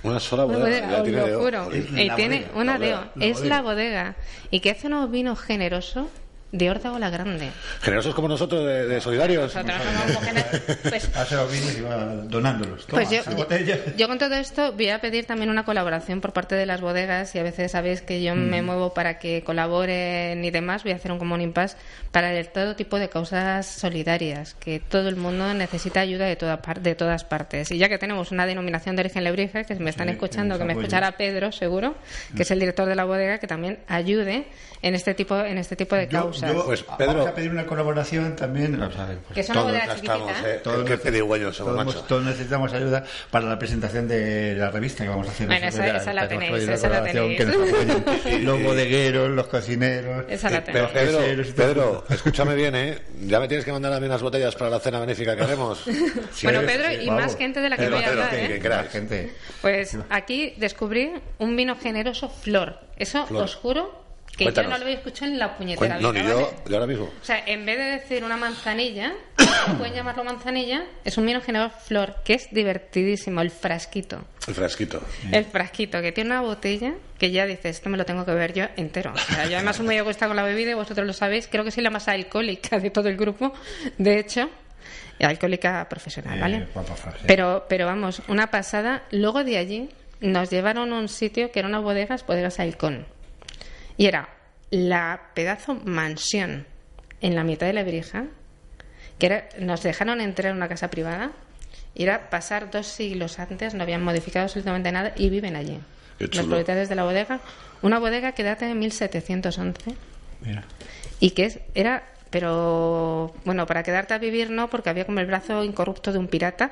Una sola Una bodega. bodega, os tiene lo de- juro. Y La tiene bodega, una la deo. la Es bodega. la bodega. Y que hace unos vinos generosos de Órdago la Grande. Generosos como nosotros, de, de solidarios. Nosotros somos pues, donándolos. Toma, pues yo, con todo esto voy a pedir también una colaboración por parte de las bodegas y a veces sabéis que yo me muevo para que colaboren y demás. Voy a hacer un común impasse para el- todo tipo de causas solidarias, que todo el mundo necesita ayuda de, toda par- de todas partes. Y ya que tenemos una denominación de origen lebrija, que si me están Sí, escuchando, que me escuchará Pedro, seguro, que es el director de la bodega, que también ayude en este tipo, en este tipo de causas. Cosas. yo- Pues, vamos Pedro- a pedir una colaboración también. pues, que Todos estamos, chiquitita. ¿eh? todos todos, macho. todos necesitamos ayuda para la presentación de la revista que vamos a hacer. Bueno, esa- Ya esa la tenéis, esa la tenéis. que nos apoyen los bodegueros, los cocineros. Esa la tenéis. los Pedro. Pedro, escúchame bien, ¿eh? Ya me tienes que mandar a mí unas botellas para la cena benéfica que haremos. Bueno, Sí, Pedro, sí, y vamos. más gente de la que Pedro, voy a Pedro, hablar, que- ¿eh? que crack. La gente. Pues aquí descubrí un vino generoso Flor. Eso Flor. os juro que Cuéntanos. yo no lo había escuchado en la puñetera No, vida, ni ¿vale? yo, yo ahora mismo. O sea, en vez de decir una manzanilla, pueden llamarlo manzanilla, es un vino generoso Flor, que es divertidísimo, el frasquito. El frasquito. El frasquito, que tiene una botella que ya dices, esto me lo tengo que ver yo entero. O sea, yo además soy muy egoísta con la bebida y vosotros lo sabéis. Creo que soy la más alcohólica de todo el grupo, de hecho. Y alcohólica profesional, Eh, ¿vale? Pero, pero vamos, una pasada. Luego de allí nos llevaron a un sitio que era una bodega, bodegas Halcón. Y era la pedazo mansión en la mitad de la Brija, que era, nos dejaron entrar en una casa privada y era pasar dos siglos antes, no habían modificado absolutamente nada y viven allí. Los propietarios de la bodega. Una bodega que data de 1711 Mira. y que es, era, pero bueno, para quedarte a vivir no, porque había como el brazo incorrupto de un pirata,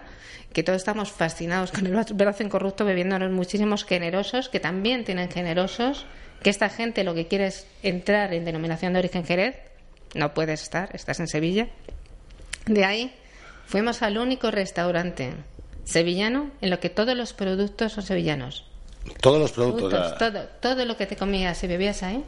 que todos estamos fascinados con el bra- brazo incorrupto, bebiéndonos muchísimos generosos, que también tienen generosos, que esta gente lo que quiere es entrar en denominación de origen Jerez, no puedes estar, estás en Sevilla. De ahí fuimos al único restaurante sevillano en lo que todos los productos son sevillanos. Todos los productos. Todo, todo lo que te comías y bebías ahí,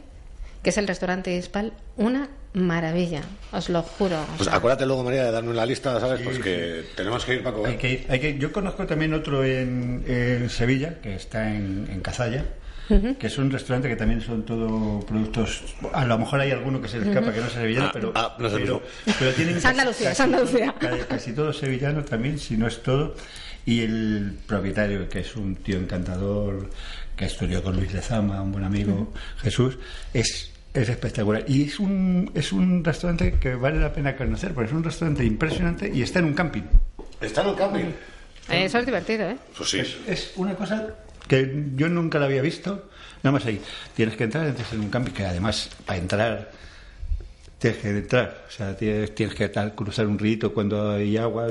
que es el restaurante Ispal, una maravilla, os lo juro. Pues sea, acuérdate luego, María, de darme una lista, ¿sabes? Pues que tenemos que ir para Hay comer. que ir- hay que- yo conozco también otro en, en Sevilla, que está en, en Cazalla, que es un restaurante que también son todo productos. A lo mejor hay alguno que se le escapa, que no es sevillano, Ah, pero, ah, no el pero, mismo. pero tienen Es Andalucía, es Andalucía. Casi, casi todo sevillano también, si no es todo. Y el propietario, que es un tío encantador, que estudió con Luis Lezama, un buen amigo, Jesús, es, es espectacular. Y es un, es un restaurante que vale la pena conocer, porque es un restaurante impresionante y está en un camping. ¿Está en el camping? Eso es divertido, ¿eh? Pues sí. Es, es una cosa que yo nunca la había visto. Nada más ahí. Tienes que entrar entonces en un camping que además para entrar tienes que entrar. O sea, tienes, tienes que tal, cruzar un rito cuando hay agua.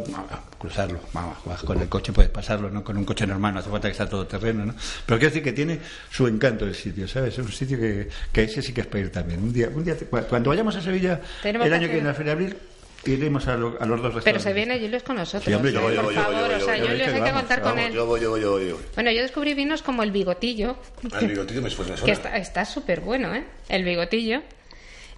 Cruzarlo. Vamos, con el coche puedes pasarlo, no con un coche normal. No hace falta que sea todo terreno, ¿no? Pero quiero decir que tiene su encanto el sitio, ¿sabes? Es un sitio que, que ese sí que es para ir también. Un día, un día te- cuando vayamos a Sevilla el año que viene, a la Feria de Abril, iremos a, lo- a los dos restaurantes. Pero se viene Julius con nosotros. Sí, hombre, yo ¿eh? voy, yo por voy, yo voy, favor, yo o sea, Julius hay que vamos, contar con él. Yo voy, yo voy, yo voy. Bueno, yo descubrí vinos como el bigotillo, El bigotito me suena. que está súper bueno, ¿eh? El bigotillo.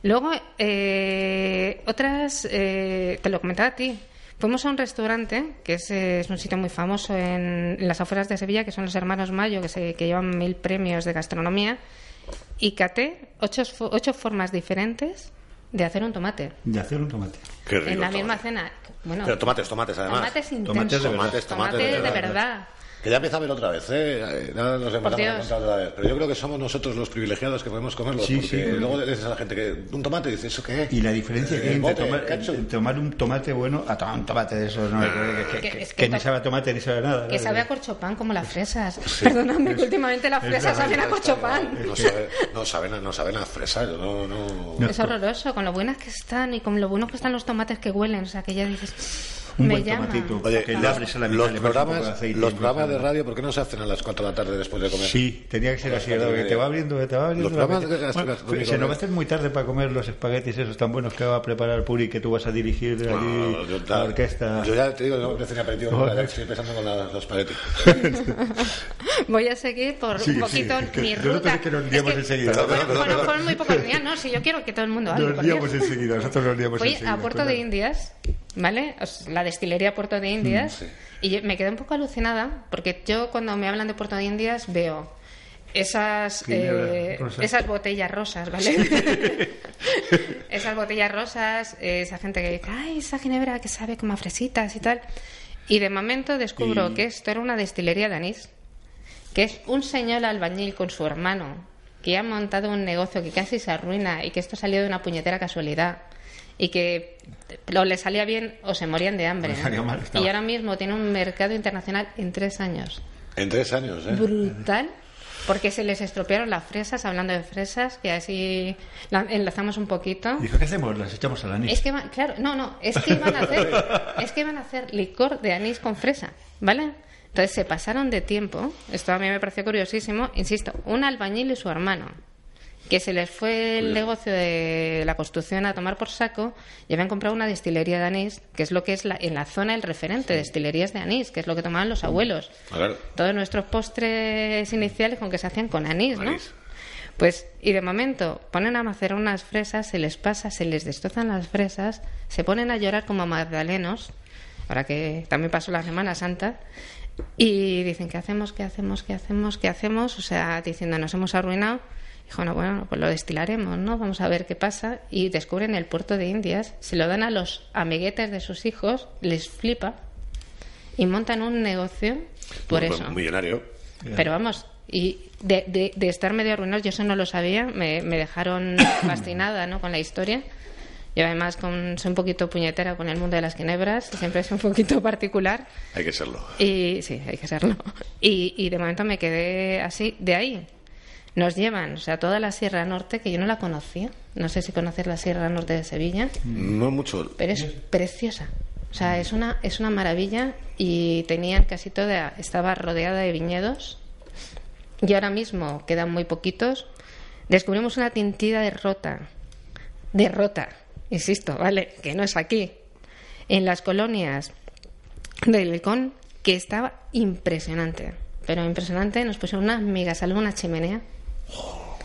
Luego, eh, otras, eh, te lo comentaba a ti. Fuimos a un restaurante, que es, es un sitio muy famoso en, en las afueras de Sevilla, que son los hermanos Mayo, que, se, que llevan mil premios de gastronomía, y caté ocho, ocho formas diferentes de hacer un tomate. De hacer un tomate. Qué rico. en la misma tomate. cena. Bueno, Pero tomates, tomates, además. tomates intensos. Tomates de verdad. Tomates, tomates de Tomates de verdad. Que ya empieza a ver otra vez, ¿eh? Eh, Nada nos empezamos a otra vez. Pero yo creo que somos nosotros los privilegiados que podemos comerlos. Sí, porque sí. luego le dices a la gente que un tomate dice, ¿eso qué es? Y la diferencia que hay entre tomar, ketchup. entre tomar un tomate bueno a tomar un tomate de esos, ¿no? que, que- Que- que- es que que ni to- sabe a tomate ni sabe a nada. Que ¿no? sabe a corchopán como las fresas. Perdóname, que últimamente las es fresas saben a corchopán. No, sabe, no, saben, a- no saben a fresa, no, no... No. Es horroroso, con lo buenas que están y con lo buenos que están los tomates que huelen. O sea, que ya dices, Un me buen llama. tomatito. Oye, que le los, abres a la mitad, los le de programas, aceite los y programas de radio, ¿por qué no se hacen a las 4 de la tarde después de comer? Sí, tenía que ser así, ¿verdad? Que te va abriendo, que te va abriendo. Los programas de Bueno, gastronómicos, se nos va a hacer muy tarde para comer los espaguetis esos tan buenos que va a preparar Puri, que tú vas a dirigir allí No, yo, la orquesta. yo ya te digo, no me aperitivo, ya estoy pensando con la- los espaguetis. Voy a seguir por Sí, un sí, poquito que mi yo no ruta. pensé que nos liamos Es enseguida. Perdón, Bueno, perdón, fueron, muy pocos días, ¿no? Si yo quiero que todo el mundo hable. Nos liamos enseguida, nosotros nos liamos enseguida. a Puerto de cuéntame. Indias, ¿vale? La destilería Puerto de Indias. sí. Y yo me quedé un poco alucinada porque yo cuando me hablan de Puerto de Indias veo esas, eh, esas botellas rosas, ¿vale? esas botellas rosas, eh, esa gente que dice, ay, esa ginebra que sabe como a fresitas y tal. Y de momento descubro Y- que esto era una destilería de anís, que es un señor albañil con su hermano que ha montado un negocio que casi se arruina y que esto salió de una puñetera casualidad y que o le salía bien o se morían de hambre. Mal, y ahora mismo tiene un mercado internacional en tres años. En tres años, ¿eh? Brutal. porque se les estropearon las fresas, hablando de fresas, que así la- enlazamos un poquito. Dijo, ¿qué hacemos? Las echamos al anís. Es que van, claro, no, no, es que iban a hacer, es que iban a hacer licor de anís con fresa, ¿vale? Entonces se pasaron de tiempo, esto a mí me pareció curiosísimo, insisto, un albañil y su hermano, que se les fue el negocio de la construcción a tomar por saco y habían comprado una destilería de anís, que es lo que es la, en la zona el referente, destilerías de anís, que es lo que tomaban los abuelos. A ver, Todos nuestros postres iniciales con que se hacían con anís, ¿no? Anís. Pues, y de momento ponen a macerar unas fresas, se les pasa, se les destrozan las fresas, se ponen a llorar como magdalenos, ahora que también pasó la Semana Santa, y dicen, ¿qué hacemos, qué hacemos, qué hacemos, qué hacemos? O sea, diciendo, nos hemos arruinado. Dijo, no, bueno, pues lo destilaremos, ¿no? Vamos a ver qué pasa. Y descubren el puerto de Indias, se lo dan a los amiguetes de sus hijos, les flipa, y montan un negocio por pues, eso. un millonario. Pero vamos, y de, de, de estar medio arruinados, yo eso no lo sabía, me, me dejaron fascinada ¿no? con la historia. Yo además con, soy un poquito puñetera con el mundo de las ginebras, siempre es un poquito particular. Hay que serlo. Y sí, hay que serlo. Y, y de momento me quedé así. De ahí nos llevan, o sea, toda la Sierra Norte, que yo no la conocía. No sé si conoces la Sierra Norte de Sevilla, No mucho. pero es preciosa. O sea, es una, es una maravilla y tenían casi toda, estaba rodeada de viñedos y ahora mismo quedan muy poquitos. Descubrimos una tintida de rota, de rota, insisto, ¿vale? Que no es aquí. En las colonias del Lecón, que estaba impresionante. Pero impresionante, nos pusieron unas migas al una chimenea.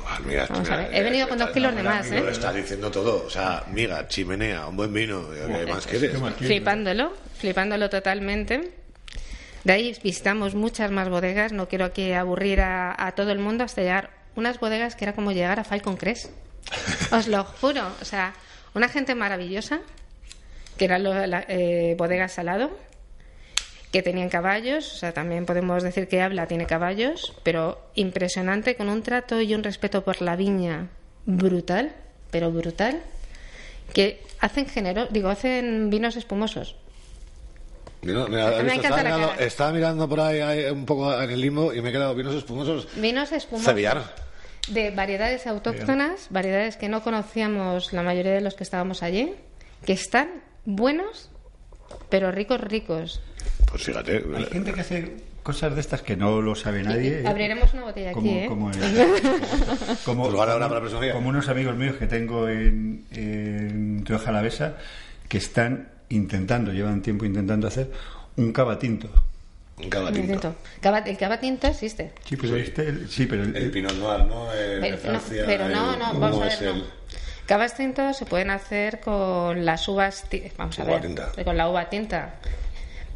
Ah, mira, Vamos a mira, ver, he venido con dos kilos de más, Lo ¿eh? estás diciendo todo. O sea, miga, chimenea, un buen vino. ¿Qué más quieres? Flipándolo, flipándolo totalmente. De ahí visitamos muchas más bodegas. No quiero aquí aburrir a, a todo el mundo hasta llegar unas bodegas que era como llegar a Falcon Crest. Os lo juro. O sea, una gente maravillosa, que eran lo- la, eh, bodegas salado, que tenían caballos. O sea, también podemos decir que Habla tiene caballos, pero impresionante, con un trato y un respeto por la viña brutal, pero brutal que hacen género, digo, hacen vinos espumosos. Me ¿has visto? encanta estaba, la mirando, cara. estaba mirando por ahí, ahí un poco en el limbo y me he quedado vinos espumosos. Vinos espumosos Sevillanos. de variedades autóctonas, variedades que no conocíamos la mayoría de los que estábamos allí, que están buenos, pero ricos, ricos. Pues fíjate. Hay gente que hace cosas de estas que no lo sabe nadie. ¿eh? Abriremos una botella como, aquí, ¿eh? como, el- Pues unos amigos míos que tengo en, en Rioja Alavesa que están intentando, llevan tiempo intentando hacer un cava tinto. Un cava tinto. el cava tinto existe. Sí, pero este, el- sí, pero el- El Pinot Noir, ¿no? El de Pero, no, pero no, el- no, ¿cómo vamos a ver, el- no. Cavas tintos se pueden hacer con las uvas, vamos a ver, tinta. con la uva tinta.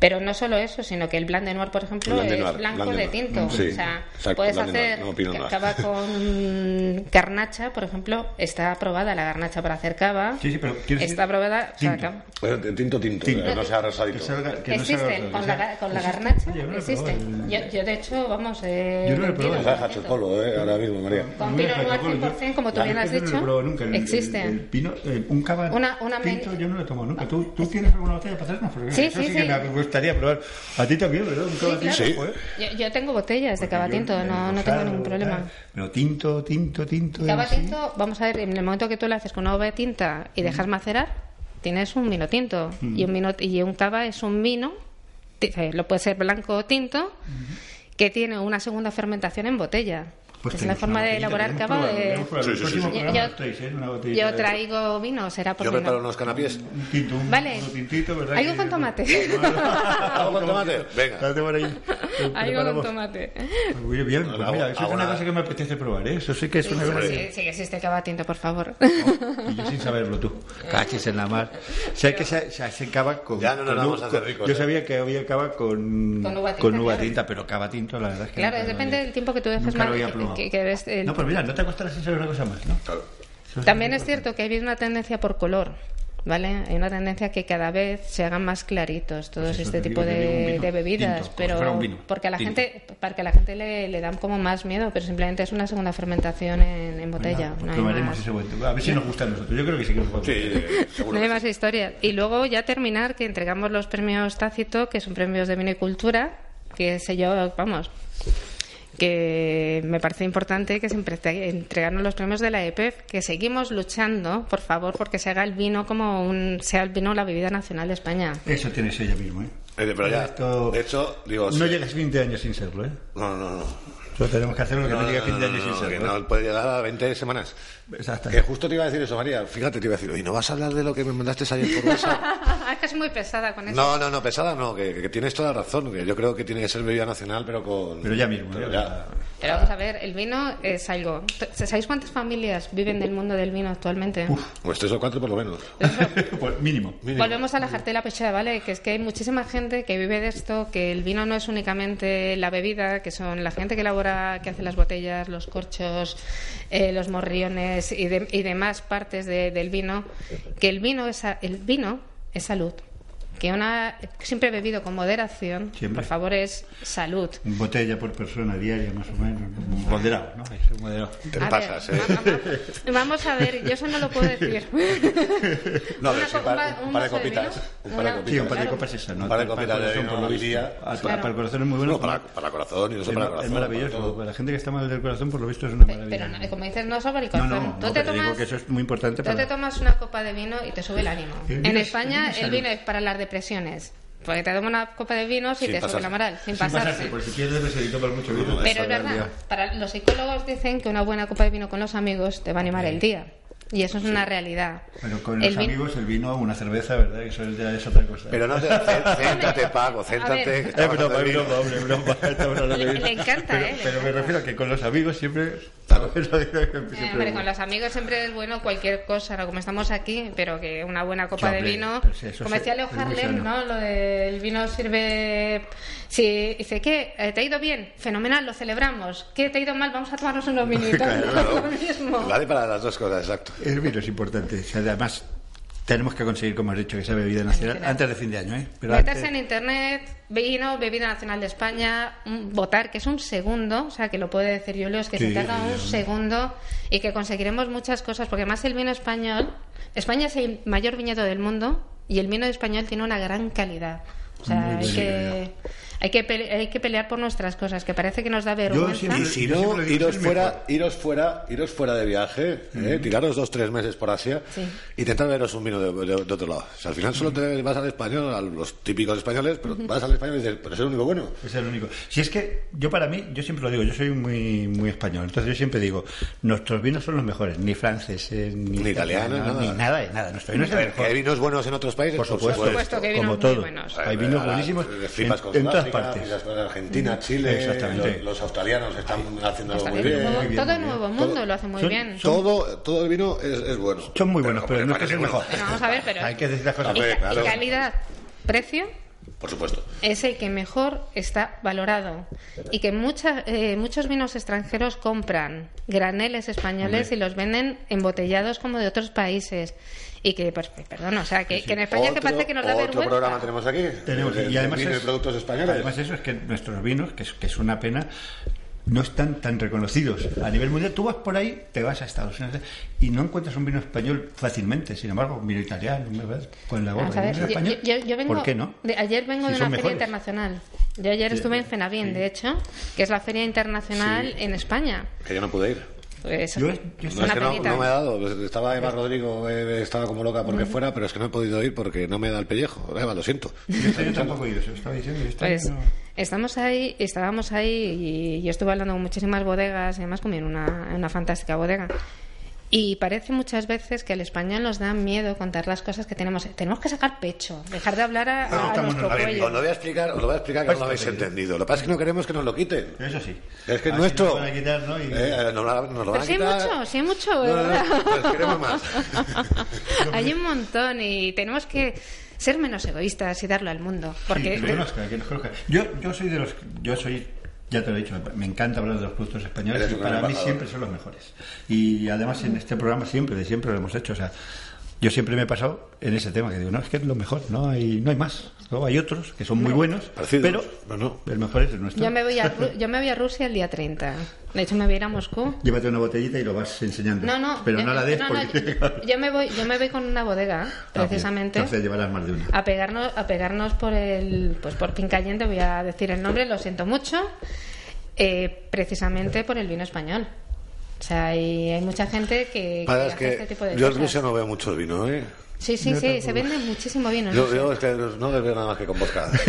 Pero no solo eso, sino que el Blanc de Noir, por ejemplo, Blanc de es Noir, blanco Blanc de de Noir. tinto. Sí, o sea, exacto, puedes hacer Noir, no Noir. cava con garnacha, por ejemplo, está aprobada la garnacha para hacer cava. Sí, sí, pero está aprobada, o sea, tinto. cava- Pues, de tinto, tinto, Tinto. eh, no sea rosadito. que que no existen raro, con que la, sea- con la que sea- garnacha, Oye, no existen. probado, Yo, yo, de hecho, vamos, eh, Yo no lo he probado. Nos ha dejado hecho el polvo, ¿eh? Ahora mismo, María. Con No, Pinot no, Noir no, yo- 100%, como tú bien has eso no lo he dicho, probado nunca. El- el- existe. el pino- eh, un cava Una- una tinto men- yo no lo he tomado nunca. ¿Tú, tú tienes alguna botella para hacernos? Sí, sí, sí, que gustaría probar. A ti también, ¿verdad? Un cava Sí, tinto, joder. Yo, yo tengo botellas de cava tinto, eh, no, no tengo ningún problema. tal. Pero tinto, tinto, tinto. Cava en sí. tinto, vamos a ver, en el momento que tú lo haces con una uva de tinta y dejas macerar, tienes un vino tinto. Y un vino y un cava es un vino, eh, lo puede ser blanco o tinto, que tiene una segunda fermentación en botella. Pues es la forma de elaborar cava de... Sí, sí, sí. Yo- Yo traigo vino, será por Yo vino. preparo unos canapés. Un tinto, un, Vale. un tintito, ¿verdad? Algo con tomate. ¿Algo con tomate? Venga. Date por ahí. Algo con tomate. Muy bien, pues mira, eso es una cosa que me apetece probar, ¿eh? Eso sí que es una cosa sí, que... sí que existe cava tinto, por favor. Y yo sin saberlo tú. Caches en la mar. Sé que se, se, se cava con... Ya no nos con vamos a hacer ricos, Yo ¿eh? sabía que había cava con... Con uva tinta, con uva claro. tinta, pero cava tinto, la verdad es que... Claro, depende del tiempo que tú dejes más. Que- que- el- No, pues mira, no te acostarás sin saber una cosa más, ¿no? Claro. Eso También es cierto que hay una tendencia por color, ¿vale? Hay una tendencia que cada vez se hagan más claritos todos Pues este te tipo de, bebidas, tinto, pero vino porque a la tinto. gente, para que a la gente le, le dan como más miedo, pero simplemente es una segunda fermentación en, en botella. Pues no más. ese A ver si nos gusta a nosotros. Yo creo que sí que nos gusta. Sí, seguro. No hay más historia. Y luego ya terminar que entregamos los premios Tácito, que son premios de vino y cultura, que sé yo, vamos, que me parece importante que se entregarnos los premios de la EPEF, que seguimos luchando, por favor, porque se haga el vino como un sea el vino la bebida nacional de España. Eso tiene ella mismo, ¿eh? Eh, pero ya, de hecho, digo... No llegas 20 años sin serlo, ¿eh? No, no, no. Solo tenemos que hacer lo que no, llegue 15 años sin serlo. Que ¿eh? no puede llegar a 20 semanas. Que justo te iba a decir eso, María. Fíjate, te iba a decir, ¿y no vas a hablar de lo que me mandaste ayer por WhatsApp? es que es muy pesada con eso. No, no, no, pesada no, que, que, tienes toda la razón. Que yo creo que tiene que ser bebida nacional, pero con... Pero ya mismo. Pero, ya. pero vamos a ver, el vino es algo... ¿Sabéis cuántas familias viven del mundo del vino actualmente? Uf, pues tres o cuatro por lo menos. pues mínimo. mínimo. Volvemos a la jartela pechada, ¿vale? Que es que hay muchísima gente que vive de esto, que el vino no es únicamente la bebida, que son la gente que elabora, que hace las botellas, los corchos, eh, los morriones y, de, y demás partes de, del vino, que el vino es, el vino es salud que una siempre he bebido con moderación, siempre. por favor, es salud. Botella por persona diaria, más o menos. Moderado, ¿no? Es moderado. Te a pasas, ver, ¿eh? Vamos a ver, yo eso no lo puedo decir. no, pero sí, un par, un par de copitas. Un par de copitas. Sí, un par de copas esa, ¿no? Un par de copitas de vino por día. Para el corazón es muy bueno. No, para, para el corazón y no solo para el corazón. Es maravilloso. Para la gente que está mal del corazón, por lo visto, es una maravilla. Pero como dices, no sobre el corazón. No, no, tú te tomas, digo que eso es muy importante. Tú te tomas una copa de vino y te sube el ánimo. En España, el vino es para las depresiones. Porque te tomas una copa de vino y Sin te pasarse. sube la moral, sin, Sin pasarse. pasarse, porque si quieres depresión y tomas mucho vino. Pero es verdad, para los psicólogos dicen que una buena copa de vino con los amigos te va a animar el día. Y eso es una realidad. Pero con El los amigos, el vino, una cerveza, ¿verdad? Eso es, ya es otra cosa. Pero no te... cé- Céntrate, Paco, A céntrate. ver. que Eh, estamos broma, de broma, hombre, broma. Le- le encanta, pero, ¿eh? Pero me refiero a que con los amigos siempre... Claro. Que Eh, hombre, con los amigos siempre es bueno cualquier cosa, ¿no? como estamos aquí, pero que una buena copa Sí, de vino. como decía Leo Harlem. ¿no? Lo del vino sirve. Si dice, ¿qué? Eh, ¿Te ha ido bien? Fenomenal, lo celebramos. ¿Qué? ¿Te ha ido mal? Vamos a tomarnos unos vinitos. Claro. Lo mismo. Vale para las dos cosas, exacto. El vino es importante. O sea, además, tenemos que conseguir, como has dicho, que sea bebida nacional Nacional. antes de fin de año, ¿eh? Pero Meterse antes- en internet, vino, bebida nacional de España, votar, que es un segundo, o sea, que lo puede decir Julio, es que Sí, se tarda un segundo y que conseguiremos muchas cosas, porque además el vino español, España es el mayor viñedo del mundo y el vino español tiene una gran calidad. O sea, Muy hay que, hay, que pele- hay que pelear por nuestras cosas, que parece que nos da vergüenza. siempre- Y si Yo no, iros fuera, iros fuera, iros fuera de viaje, ¿eh? tiraros dos, tres meses por Asia, Sí. intentar veros un vino de, de- de otro lado. O sea, al final solo te vas al español, a los típicos españoles, pero vas al español y dices, pero es el único bueno. Es el único. Si es que yo para mí, yo siempre lo digo, yo soy muy muy español, entonces yo siempre digo, nuestros vinos son los mejores, ni franceses, ni, Ni italianos, nada. ni nada de nada. Nuestro vino es el Que mejor. hay vinos buenos en otros países, Por supuesto, supuesto que hay como vinos muy todo. buenos. Hay vinos Buenísimos en, en todas partes. Argentina, Chile, Exactamente. los, los australianos están haciendo Hasta muy bien. nuevo- todo el nuevo mundo lo hace muy Son- bien. Todo, todo el vino es, es bueno. Son muy buenos, pero nuestro es el bueno. mejor. Vamos a ver, pero... Hay que decir las cosas. y, y claro. calidad, precio, Por supuesto. es el que mejor está valorado y que mucha- eh, muchos vinos extranjeros compran graneles españoles Hombre. y los venden embotellados como de otros países y que pues perdón o sea que, que en España que Otro- parece que nos da otro vergüenza programa tenemos aquí. Tenemos, El- y además, vino es- productos españoles. además eso es que nuestros vinos, que es, que es una pena, no están tan reconocidos a nivel mundial. Tú vas por ahí, te vas a Estados Unidos y no encuentras un vino español fácilmente. Sin embargo, un vino italiano, con la Vamos gorra. a ¿Un ver, vino yo, español? yo- yo vengo ¿Por qué no? de- ayer vengo Si de una feria mejores. internacional yo ayer Sí, estuve en sí. Fenavín de hecho que es la feria internacional en España Que yo no pude ir. Pues, Yo- yo No, estoy- es que no, me ha dado. Pues Estaba Eva Rodrigo, eh, estaba como loca porque fuera, pero es que no he podido ir porque no me da el pellejo. Eva, lo siento. Yo año tampoco he ido, se lo estaba diciendo. Pues no- estamos ahí, estábamos ahí y yo estuve hablando con muchísimas bodegas y además comí en una, en una fantástica bodega. Y parece muchas veces que al español nos da miedo contar las cosas que tenemos. Tenemos que sacar pecho, dejar de hablar a, a estamos en nuestro la- A ver, cuello. os lo voy a explicar, os lo voy a explicar que no lo habéis entendido. Lo que pasa es que no queremos que nos lo quiten. Eso sí. Es que es nuestro. nos van a quitar, ¿no? Y- Eh, nos, lo- nos lo van Pero a sí hay quitar. mucho, sí hay mucho, No, no, no, ¿verdad? pues queremos más. hay un montón y tenemos que ser menos egoístas y darlo al mundo. Porque Sí, que conozca, que nos conozca. Yo, yo soy de los. Yo soy. Ya te lo he dicho, me encanta hablar de los productos españoles y para mí siempre son los mejores. Y además en este programa siempre, de siempre lo hemos hecho. O sea, yo siempre me he pasado en ese tema que digo, no, es que es lo mejor, no hay, no hay más. Luego hay otros que son muy buenos, Parecidos, pero el mejor es el nuestro. yo me, voy a, Ru- yo me voy a Rusia el día 30. De hecho, me voy a ir a Moscú. Llévate una botellita y lo vas enseñando. No, no. Pero yo, no la des no, porque. yo- yo me voy, yo me voy con una bodega, Ah, precisamente. bien. Entonces llevarás más de una. a pegarnos a pegarnos por el pues por Pincayente voy a decir el nombre lo siento mucho Eh, precisamente por el vino español. O sea, hay, hay mucha gente que, que hace es que este tipo de yo en. Rusia no veo mucho vino, ¿eh? Sí, sí, sí, se vende muchísimo vino. Yo, Rusia. yo es que no les veo nada más que con vodka.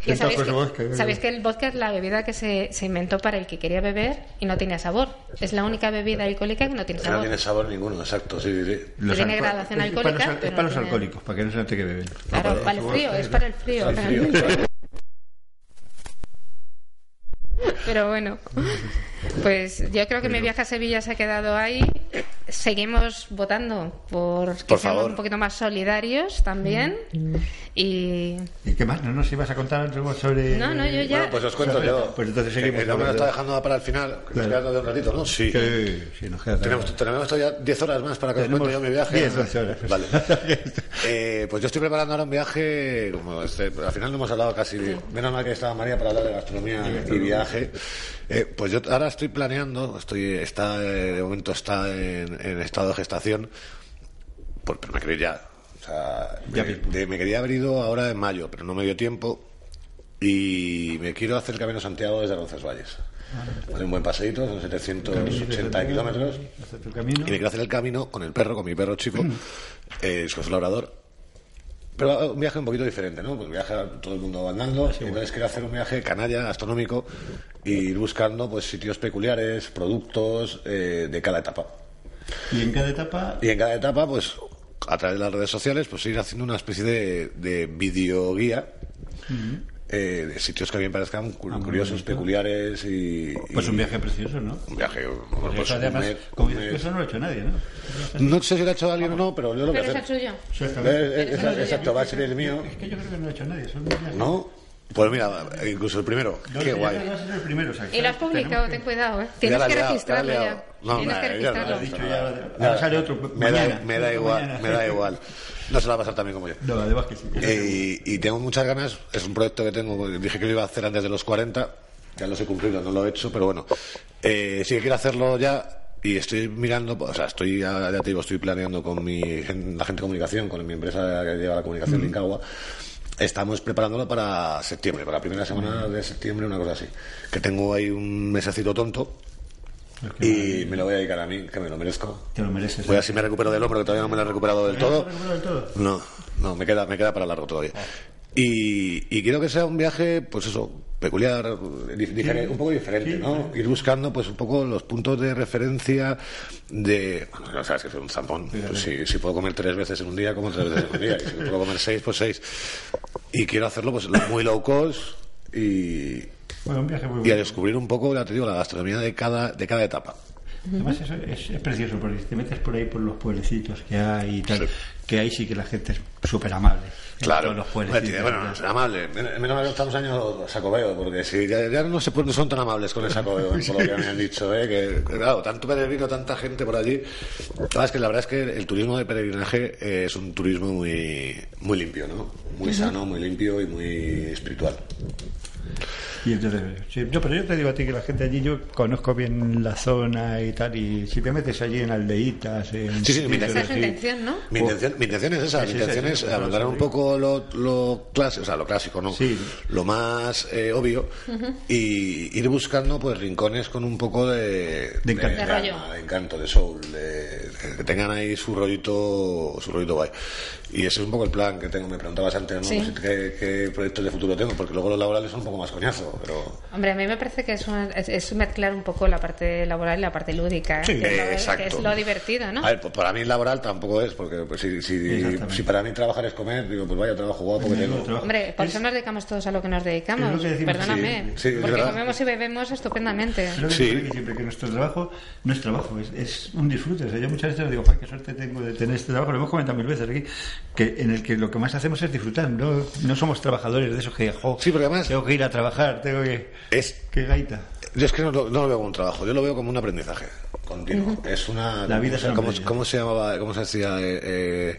Que sabéis, Pues que, ¿verdad? sabéis que el vodka es la bebida que se, se inventó para el que quería beber y no tenía sabor. Es la única bebida alcohólica que no tiene Que no sabor. tiene sabor ninguno, exacto, sí, sí. Tiene graduación es alcohólica, Para los, pero es para no los tiene- alcohólicos, para que no se note que beben. Claro, para el frío, es para el frío. Pero bueno, pues yo creo que mi viaje a Sevilla se ha quedado ahí. Seguimos votando por que Por seamos favor. un poquito más solidarios también. Y ¿Y qué más? ¿No nos ibas a contar algo sobre...? no, no, yo ya. Bueno, pues os cuento yo. Pues entonces seguimos que no me lo hablando. está dejando para el final. que Nos Claro. queda todavía un ratito, ¿no? Sí. Sí, sí, nos queda Tenemos, tenemos todavía 10 horas más para que os cuente yo mi viaje. 10, 12 horas. Vale. Eh, pues yo estoy preparando ahora un viaje. Como este, al final no hemos hablado casi. Menos mal que estaba María para hablar de gastronomía y viaje. Eh, pues yo ahora estoy planeando. Estoy, está, eh, de momento está en, en estado de gestación. Por- pero me quería ya. O sea, Ya me, mismo. de- me quería haber ido ahora en mayo, pero no me dio tiempo. Y me quiero hacer el Camino Santiago desde Roncesvalles. Vale, un buen paseíto, son 780 kilómetros. Hacer. Y me quiero hacer el camino con el perro, con mi perro chico, eh, que es un labrador. Pero un viaje un poquito diferente, ¿no? Pues viaja todo el mundo andando. y entonces quiero hacer un viaje canalla, gastronómico, y ir buscando pues sitios peculiares, productos eh, de cada etapa. Y en cada etapa... Y en cada etapa, pues a través de las redes sociales, pues ir haciendo una especie de, de videoguía eh, de sitios que a mí me parezcan Ah, curiosos, bonito. peculiares y, Pues y- un viaje precioso, ¿no? un viaje, bueno, Porque pues eso un además, mes- como un eso no lo ha hecho nadie, ¿no? No sé si lo ha hecho alguien o no, pero yo lo voy a Pero. Eh, eh, exacto, exacto, va a ser el mío. Es que yo creo que no lo ha hecho nadie. Son viajes- ¿No? Pues mira, incluso el primero. Yo Qué que guay. va a ser el primero, o sea, Y lo has publicado, que- ten cuidado, ¿eh? Tienes que liado, registrarlo ya. No, Tienes no, que registrarlo. dicho ya. Ahora sale otro me, da, igual, me da igual. No se la va a pasar también como yo. No, además que sí. Eh, y, y tengo muchas ganas, es un proyecto que tengo, dije que lo iba a hacer antes de los 40, ya los he cumplido, no lo he hecho, pero bueno, eh, sí que quiero hacerlo ya y estoy mirando, o sea, estoy, ya, te digo, estoy planeando con mi, la gente de comunicación, con mi empresa que lleva la comunicación, Lincagua, estamos preparándolo para septiembre, para la primera semana de septiembre, una cosa así, que tengo ahí un mesecito tonto. Y me lo voy a dedicar a mí, que me lo merezco. Te lo mereces. Voy a ver si me recupero del hombro, que todavía no me lo he recuperado del todo. recuperado del todo? No, no, me queda, me queda para largo todavía. Y, y quiero que sea un viaje, pues eso, peculiar, un poco diferente, ¿no? Ir buscando, pues un poco los puntos de referencia de. Bueno, ya sabes que soy un zampón. Pues si, si puedo comer tres veces en un día, como tres veces en un día. Y si puedo comer seis, pues seis. Y quiero hacerlo, pues muy low cost y, Bueno, un viaje muy y a descubrir un poco, ya te digo, la gastronomía de cada, de cada etapa. Además, eso es, es precioso, porque si te metes por ahí por los pueblecitos que hay y tal, Sí. que ahí sí que la gente es súper amable. en Claro, los Bueno, pueblecitos. tiene- bueno, es amable. Men- Menos mal que estamos años sacobeo, porque si ya, ya no se pueden- no son tan amables con el sacobeo, por lo que me han dicho, ¿eh? que claro, tanto peregrino, tanta gente por allí. Claro, es que la verdad es que el turismo de peregrinaje eh, es un turismo muy, muy limpio, ¿no? Muy sano, muy limpio y muy espiritual. Y entonces, sí, yo, pero yo te digo a ti que la gente allí, yo conozco bien la zona y tal, y si te metes allí en aldeitas, en Sí, sí, mi sitios Esa es intención, ¿no? Mi intención, mi intención es esa, Sí, mi intención sí, es abandonar sí, un poco lo, lo clásico, o sea, lo clásico, ¿no? Sí. Lo más eh, obvio y ir buscando pues rincones con un poco de, De encanto. De alma, de encanto, de soul, de, de- que tengan ahí su rollito, su rollito guay. Y ese es un poco el plan que tengo. Me preguntabas antes, ¿no? Sí. Pues, ¿Qué, qué proyectos de futuro tengo? Porque luego los laborales son un poco más coñazo, pero... Hombre, a mí me parece que es, una- es- es mezclar un poco la parte laboral y la parte lúdica, ¿eh? Sí, que, es lo, exacto. que es lo divertido, ¿no? A ver, pues para mí laboral tampoco es, porque pues, si, si, si para mí trabajar es comer, digo, pues vaya trabajo guapo que tengo. trabajo. Hombre, por Es- eso nos dedicamos todos a lo que nos dedicamos. que decimos, Perdóname. sí, porque comemos y bebemos estupendamente. Es lo que siempre, que nuestro trabajo no es trabajo, es, es un disfrute. O sea, yo muchas veces digo, "Joder, qué suerte tengo de tener este trabajo, lo hemos comentado mil veces aquí, que en el que lo que más hacemos es disfrutar, no, no somos trabajadores de esos que, jo, Sí, porque además- tengo que ir a trabajar, tengo que... Es ¡Qué gaita! Yo es que no, lo- no lo veo como un trabajo, yo lo veo como un aprendizaje continuo. Es una. La vida es un ¿cómo, se llamaba? ¿Cómo se decía? Eh, eh,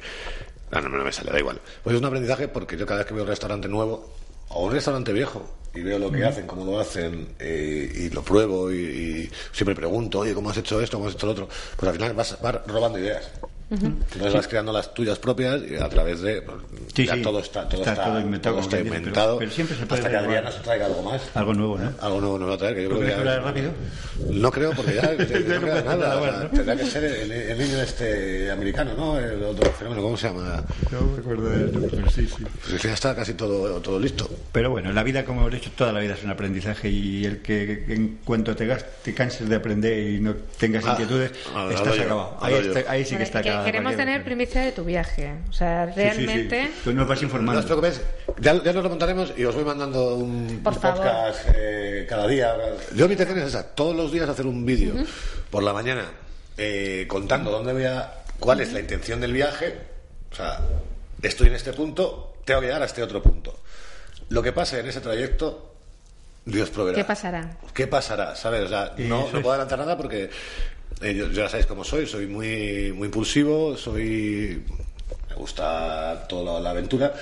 no, no, no me sale, da igual. Pues es un aprendizaje porque yo cada vez que veo un restaurante nuevo o un restaurante viejo y veo lo que hacen, cómo lo hacen eh, y lo pruebo y, y siempre pregunto, oye, ¿cómo has hecho esto? ¿Cómo has hecho lo otro? Pues al final vas, vas robando ideas. Entonces vas creando las tuyas propias y a través de. pues, Sí, ya sí. todo está, todo Está está, todo inventado, todo está inventado. pero- pero siempre se puede hasta que. Adriana se traiga algo más. Algo nuevo, ¿no? Algo nuevo nos va a traer. Que yo ¿Tú creo que ya- rápido? No creo, porque ya, ya no, no queda hacer nada. nada o sea, más, ¿no? Tendrá que ser el, el niño este americano, ¿no? El otro fenómeno, ¿cómo se llama? No me acuerdo de él, pero sí, sí. Pues ya está casi todo, todo listo. Pero bueno, la vida, como hemos dicho, toda la vida es un aprendizaje y el que en cuanto te, gas- te canses de aprender y no tengas Ah, inquietudes, estás yo, acabado. Ahí, está- ahí sí que está que queremos tener primicia de tu viaje. O sea, Sí, sí, sí. realmente. Tú nos vas No informando. os preocupéis, ya, ya nos lo montaremos y os voy mandando un, Por un favor. podcast eh, cada día. Yo mi intención es esa, todos los días hacer un vídeo por la mañana eh, contando dónde voy a, cuál es la intención del viaje. O sea, estoy en este punto, tengo que llegar a este otro punto. Lo que pase en ese trayecto, Dios proveerá. ¿Qué pasará? ¿Qué pasará? ¿Sabes? O sea, no, no puedo adelantar nada porque eh, ya sabéis cómo soy, soy muy, muy impulsivo, soy. me gusta toda la, aventura.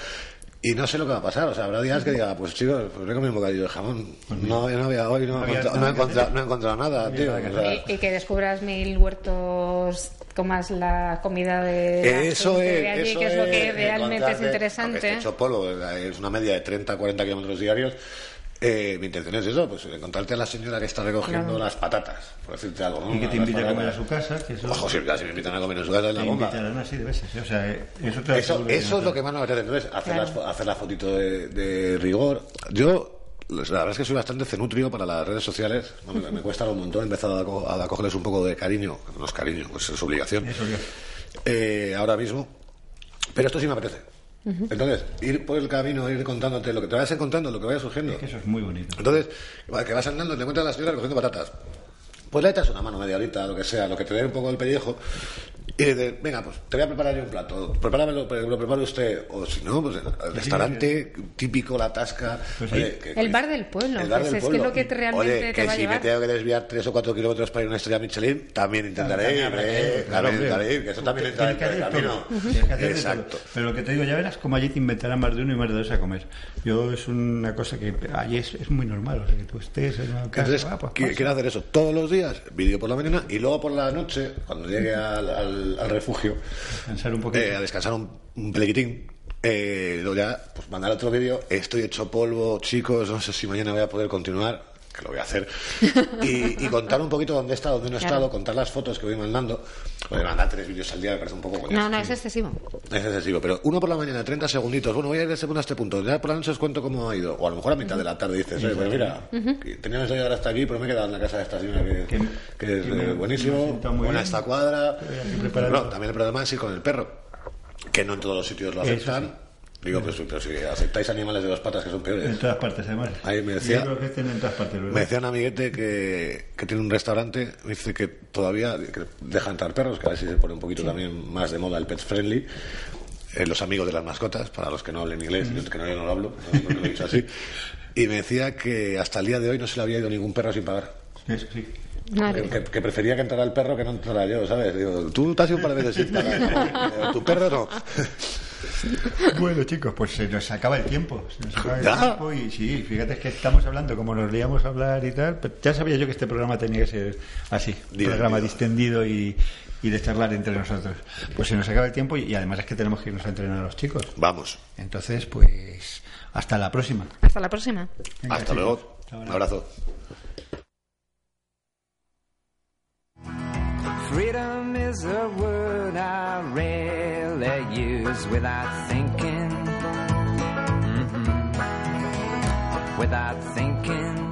Y no sé lo que va a pasar, o sea, habrá días que diga, pues chicos, pues comer un bocadillo de jamón. No, yo no había, hoy no, he había encontrado- no, nada he que encontrado, hacer. no he encontrado nada, había tío. nada que o sea, Y, y que descubras mil huertos, comas la comida de. la Eso gente es, de allí, eso que es lo que es, realmente es interesante. hecho polvo, es una media de 30, 40 kilómetros diarios. Eh, mi intención es eso, pues encontrarte a la señora que está recogiendo Claro. las patatas, por decirte algo. ¿no? Y que te invita a comer a su casa. Que eso, Ojo, si, si me invitan a comer en su casa, es la bomba. así de veces. ¿eh? O sea, eh, eso, te es lo que más me apetece. Entonces, hacer, Claro. las fo- hacer la fotito de, de rigor. Yo, la verdad es que soy bastante cenutrio para las redes sociales. No, me, me cuesta un montón. He empezado a, co- a cogerles un poco de cariño. No es cariño, pues es obligación. Eh, ahora mismo. Pero esto sí me apetece. Entonces, ir por el camino, ir contándote lo que te vayas encontrando, lo que vaya surgiendo. Es que eso es muy bonito. Entonces, va, que vas andando te encuentras a la señora recogiendo patatas. Pues le echas una mano media horita, lo que sea, lo que te dé un poco el pellejo. Y dices, venga, pues te voy a preparar yo un plato. Prepáramelo, pero lo prepare usted. O si no, pues el restaurante típico, la tasca. Pues sí. Oye, que- El bar del pueblo, El bar pues del es que lo que te- realmente Oye, te que va a si llevar. me tengo que desviar tres o cuatro kilómetros para ir a una estrella Michelin, también intentaré ir. Eh, claro, intentaré ir, que eso también entra camino. todo. Exacto. Pero lo que te digo, ya verás como allí te inventarán más de uno y más de dos a comer. Yo es una cosa que allí es, es muy normal. O sea, que tú estés en una casa. Entonces, ah, pues quiero hacer eso todos los días, vídeo por la mañana y luego por la noche, cuando llegue al, al- al refugio, Descansar un poquito. eh, a descansar un, un pelequitín. Eh, luego ya, pues mandar otro vídeo. Estoy hecho polvo, chicos. No sé si mañana voy a poder continuar, que lo voy a hacer. Y, y contar un poquito dónde he estado, dónde no he Claro. estado, contar las fotos que voy mandando. Porque mandar tres vídeos al día me parece un poco coñazo. No, no, es excesivo. Es excesivo, pero uno por la mañana, 30 segunditos. Bueno, voy a ir de punto a este punto. Ya por la noche os cuento cómo ha ido. O a lo mejor a mitad de la tarde dices, oye, pues mira, que teníamos que llegar hasta aquí, pero me he quedado en la casa de esta señora que, es me- eh, buenísimo. buena bien. esta cuadra. Que hay que prepararlo. No, también el problema es ir con el perro. Que no en todos los sitios lo Eso aceptan. Digo, pues, pero si aceptáis animales de dos patas que son En peores. todas partes, además. Ahí me decía- Yo creo que estén en todas partes, ¿verdad? Me decía un amiguete que, que tiene un restaurante, me dice que todavía que deja entrar perros, que a ver si se pone un poquito también más de moda el pet friendly. Eh, los amigos de las mascotas, para los que no hablen inglés, yo que no, yo no lo hablo, no, no lo he dicho así. Y me decía que hasta el día de hoy no se le había ido ningún perro sin pagar. Sí. Que, que- que prefería que entrara el perro que no entrara yo, ¿sabes? Digo, tú te has ido un par de veces sin pagar, tu perro no. Bueno, chicos, pues se nos acaba el tiempo. Se nos acaba el ¿Ya? tiempo y sí, fíjate que estamos hablando como nos leíamos a hablar y tal. Pero ya sabía yo que este programa tenía que ser así, un programa distendido y, y de charlar entre nosotros. Pues se nos acaba el tiempo y, y además es que tenemos que irnos a entrenar a los chicos. Vamos, Entonces, pues hasta la próxima. Hasta la próxima. Venga, hasta chicos. luego. Hasta Un abrazo. Freedom is a word I their years without thinking, mm -mm, without thinking.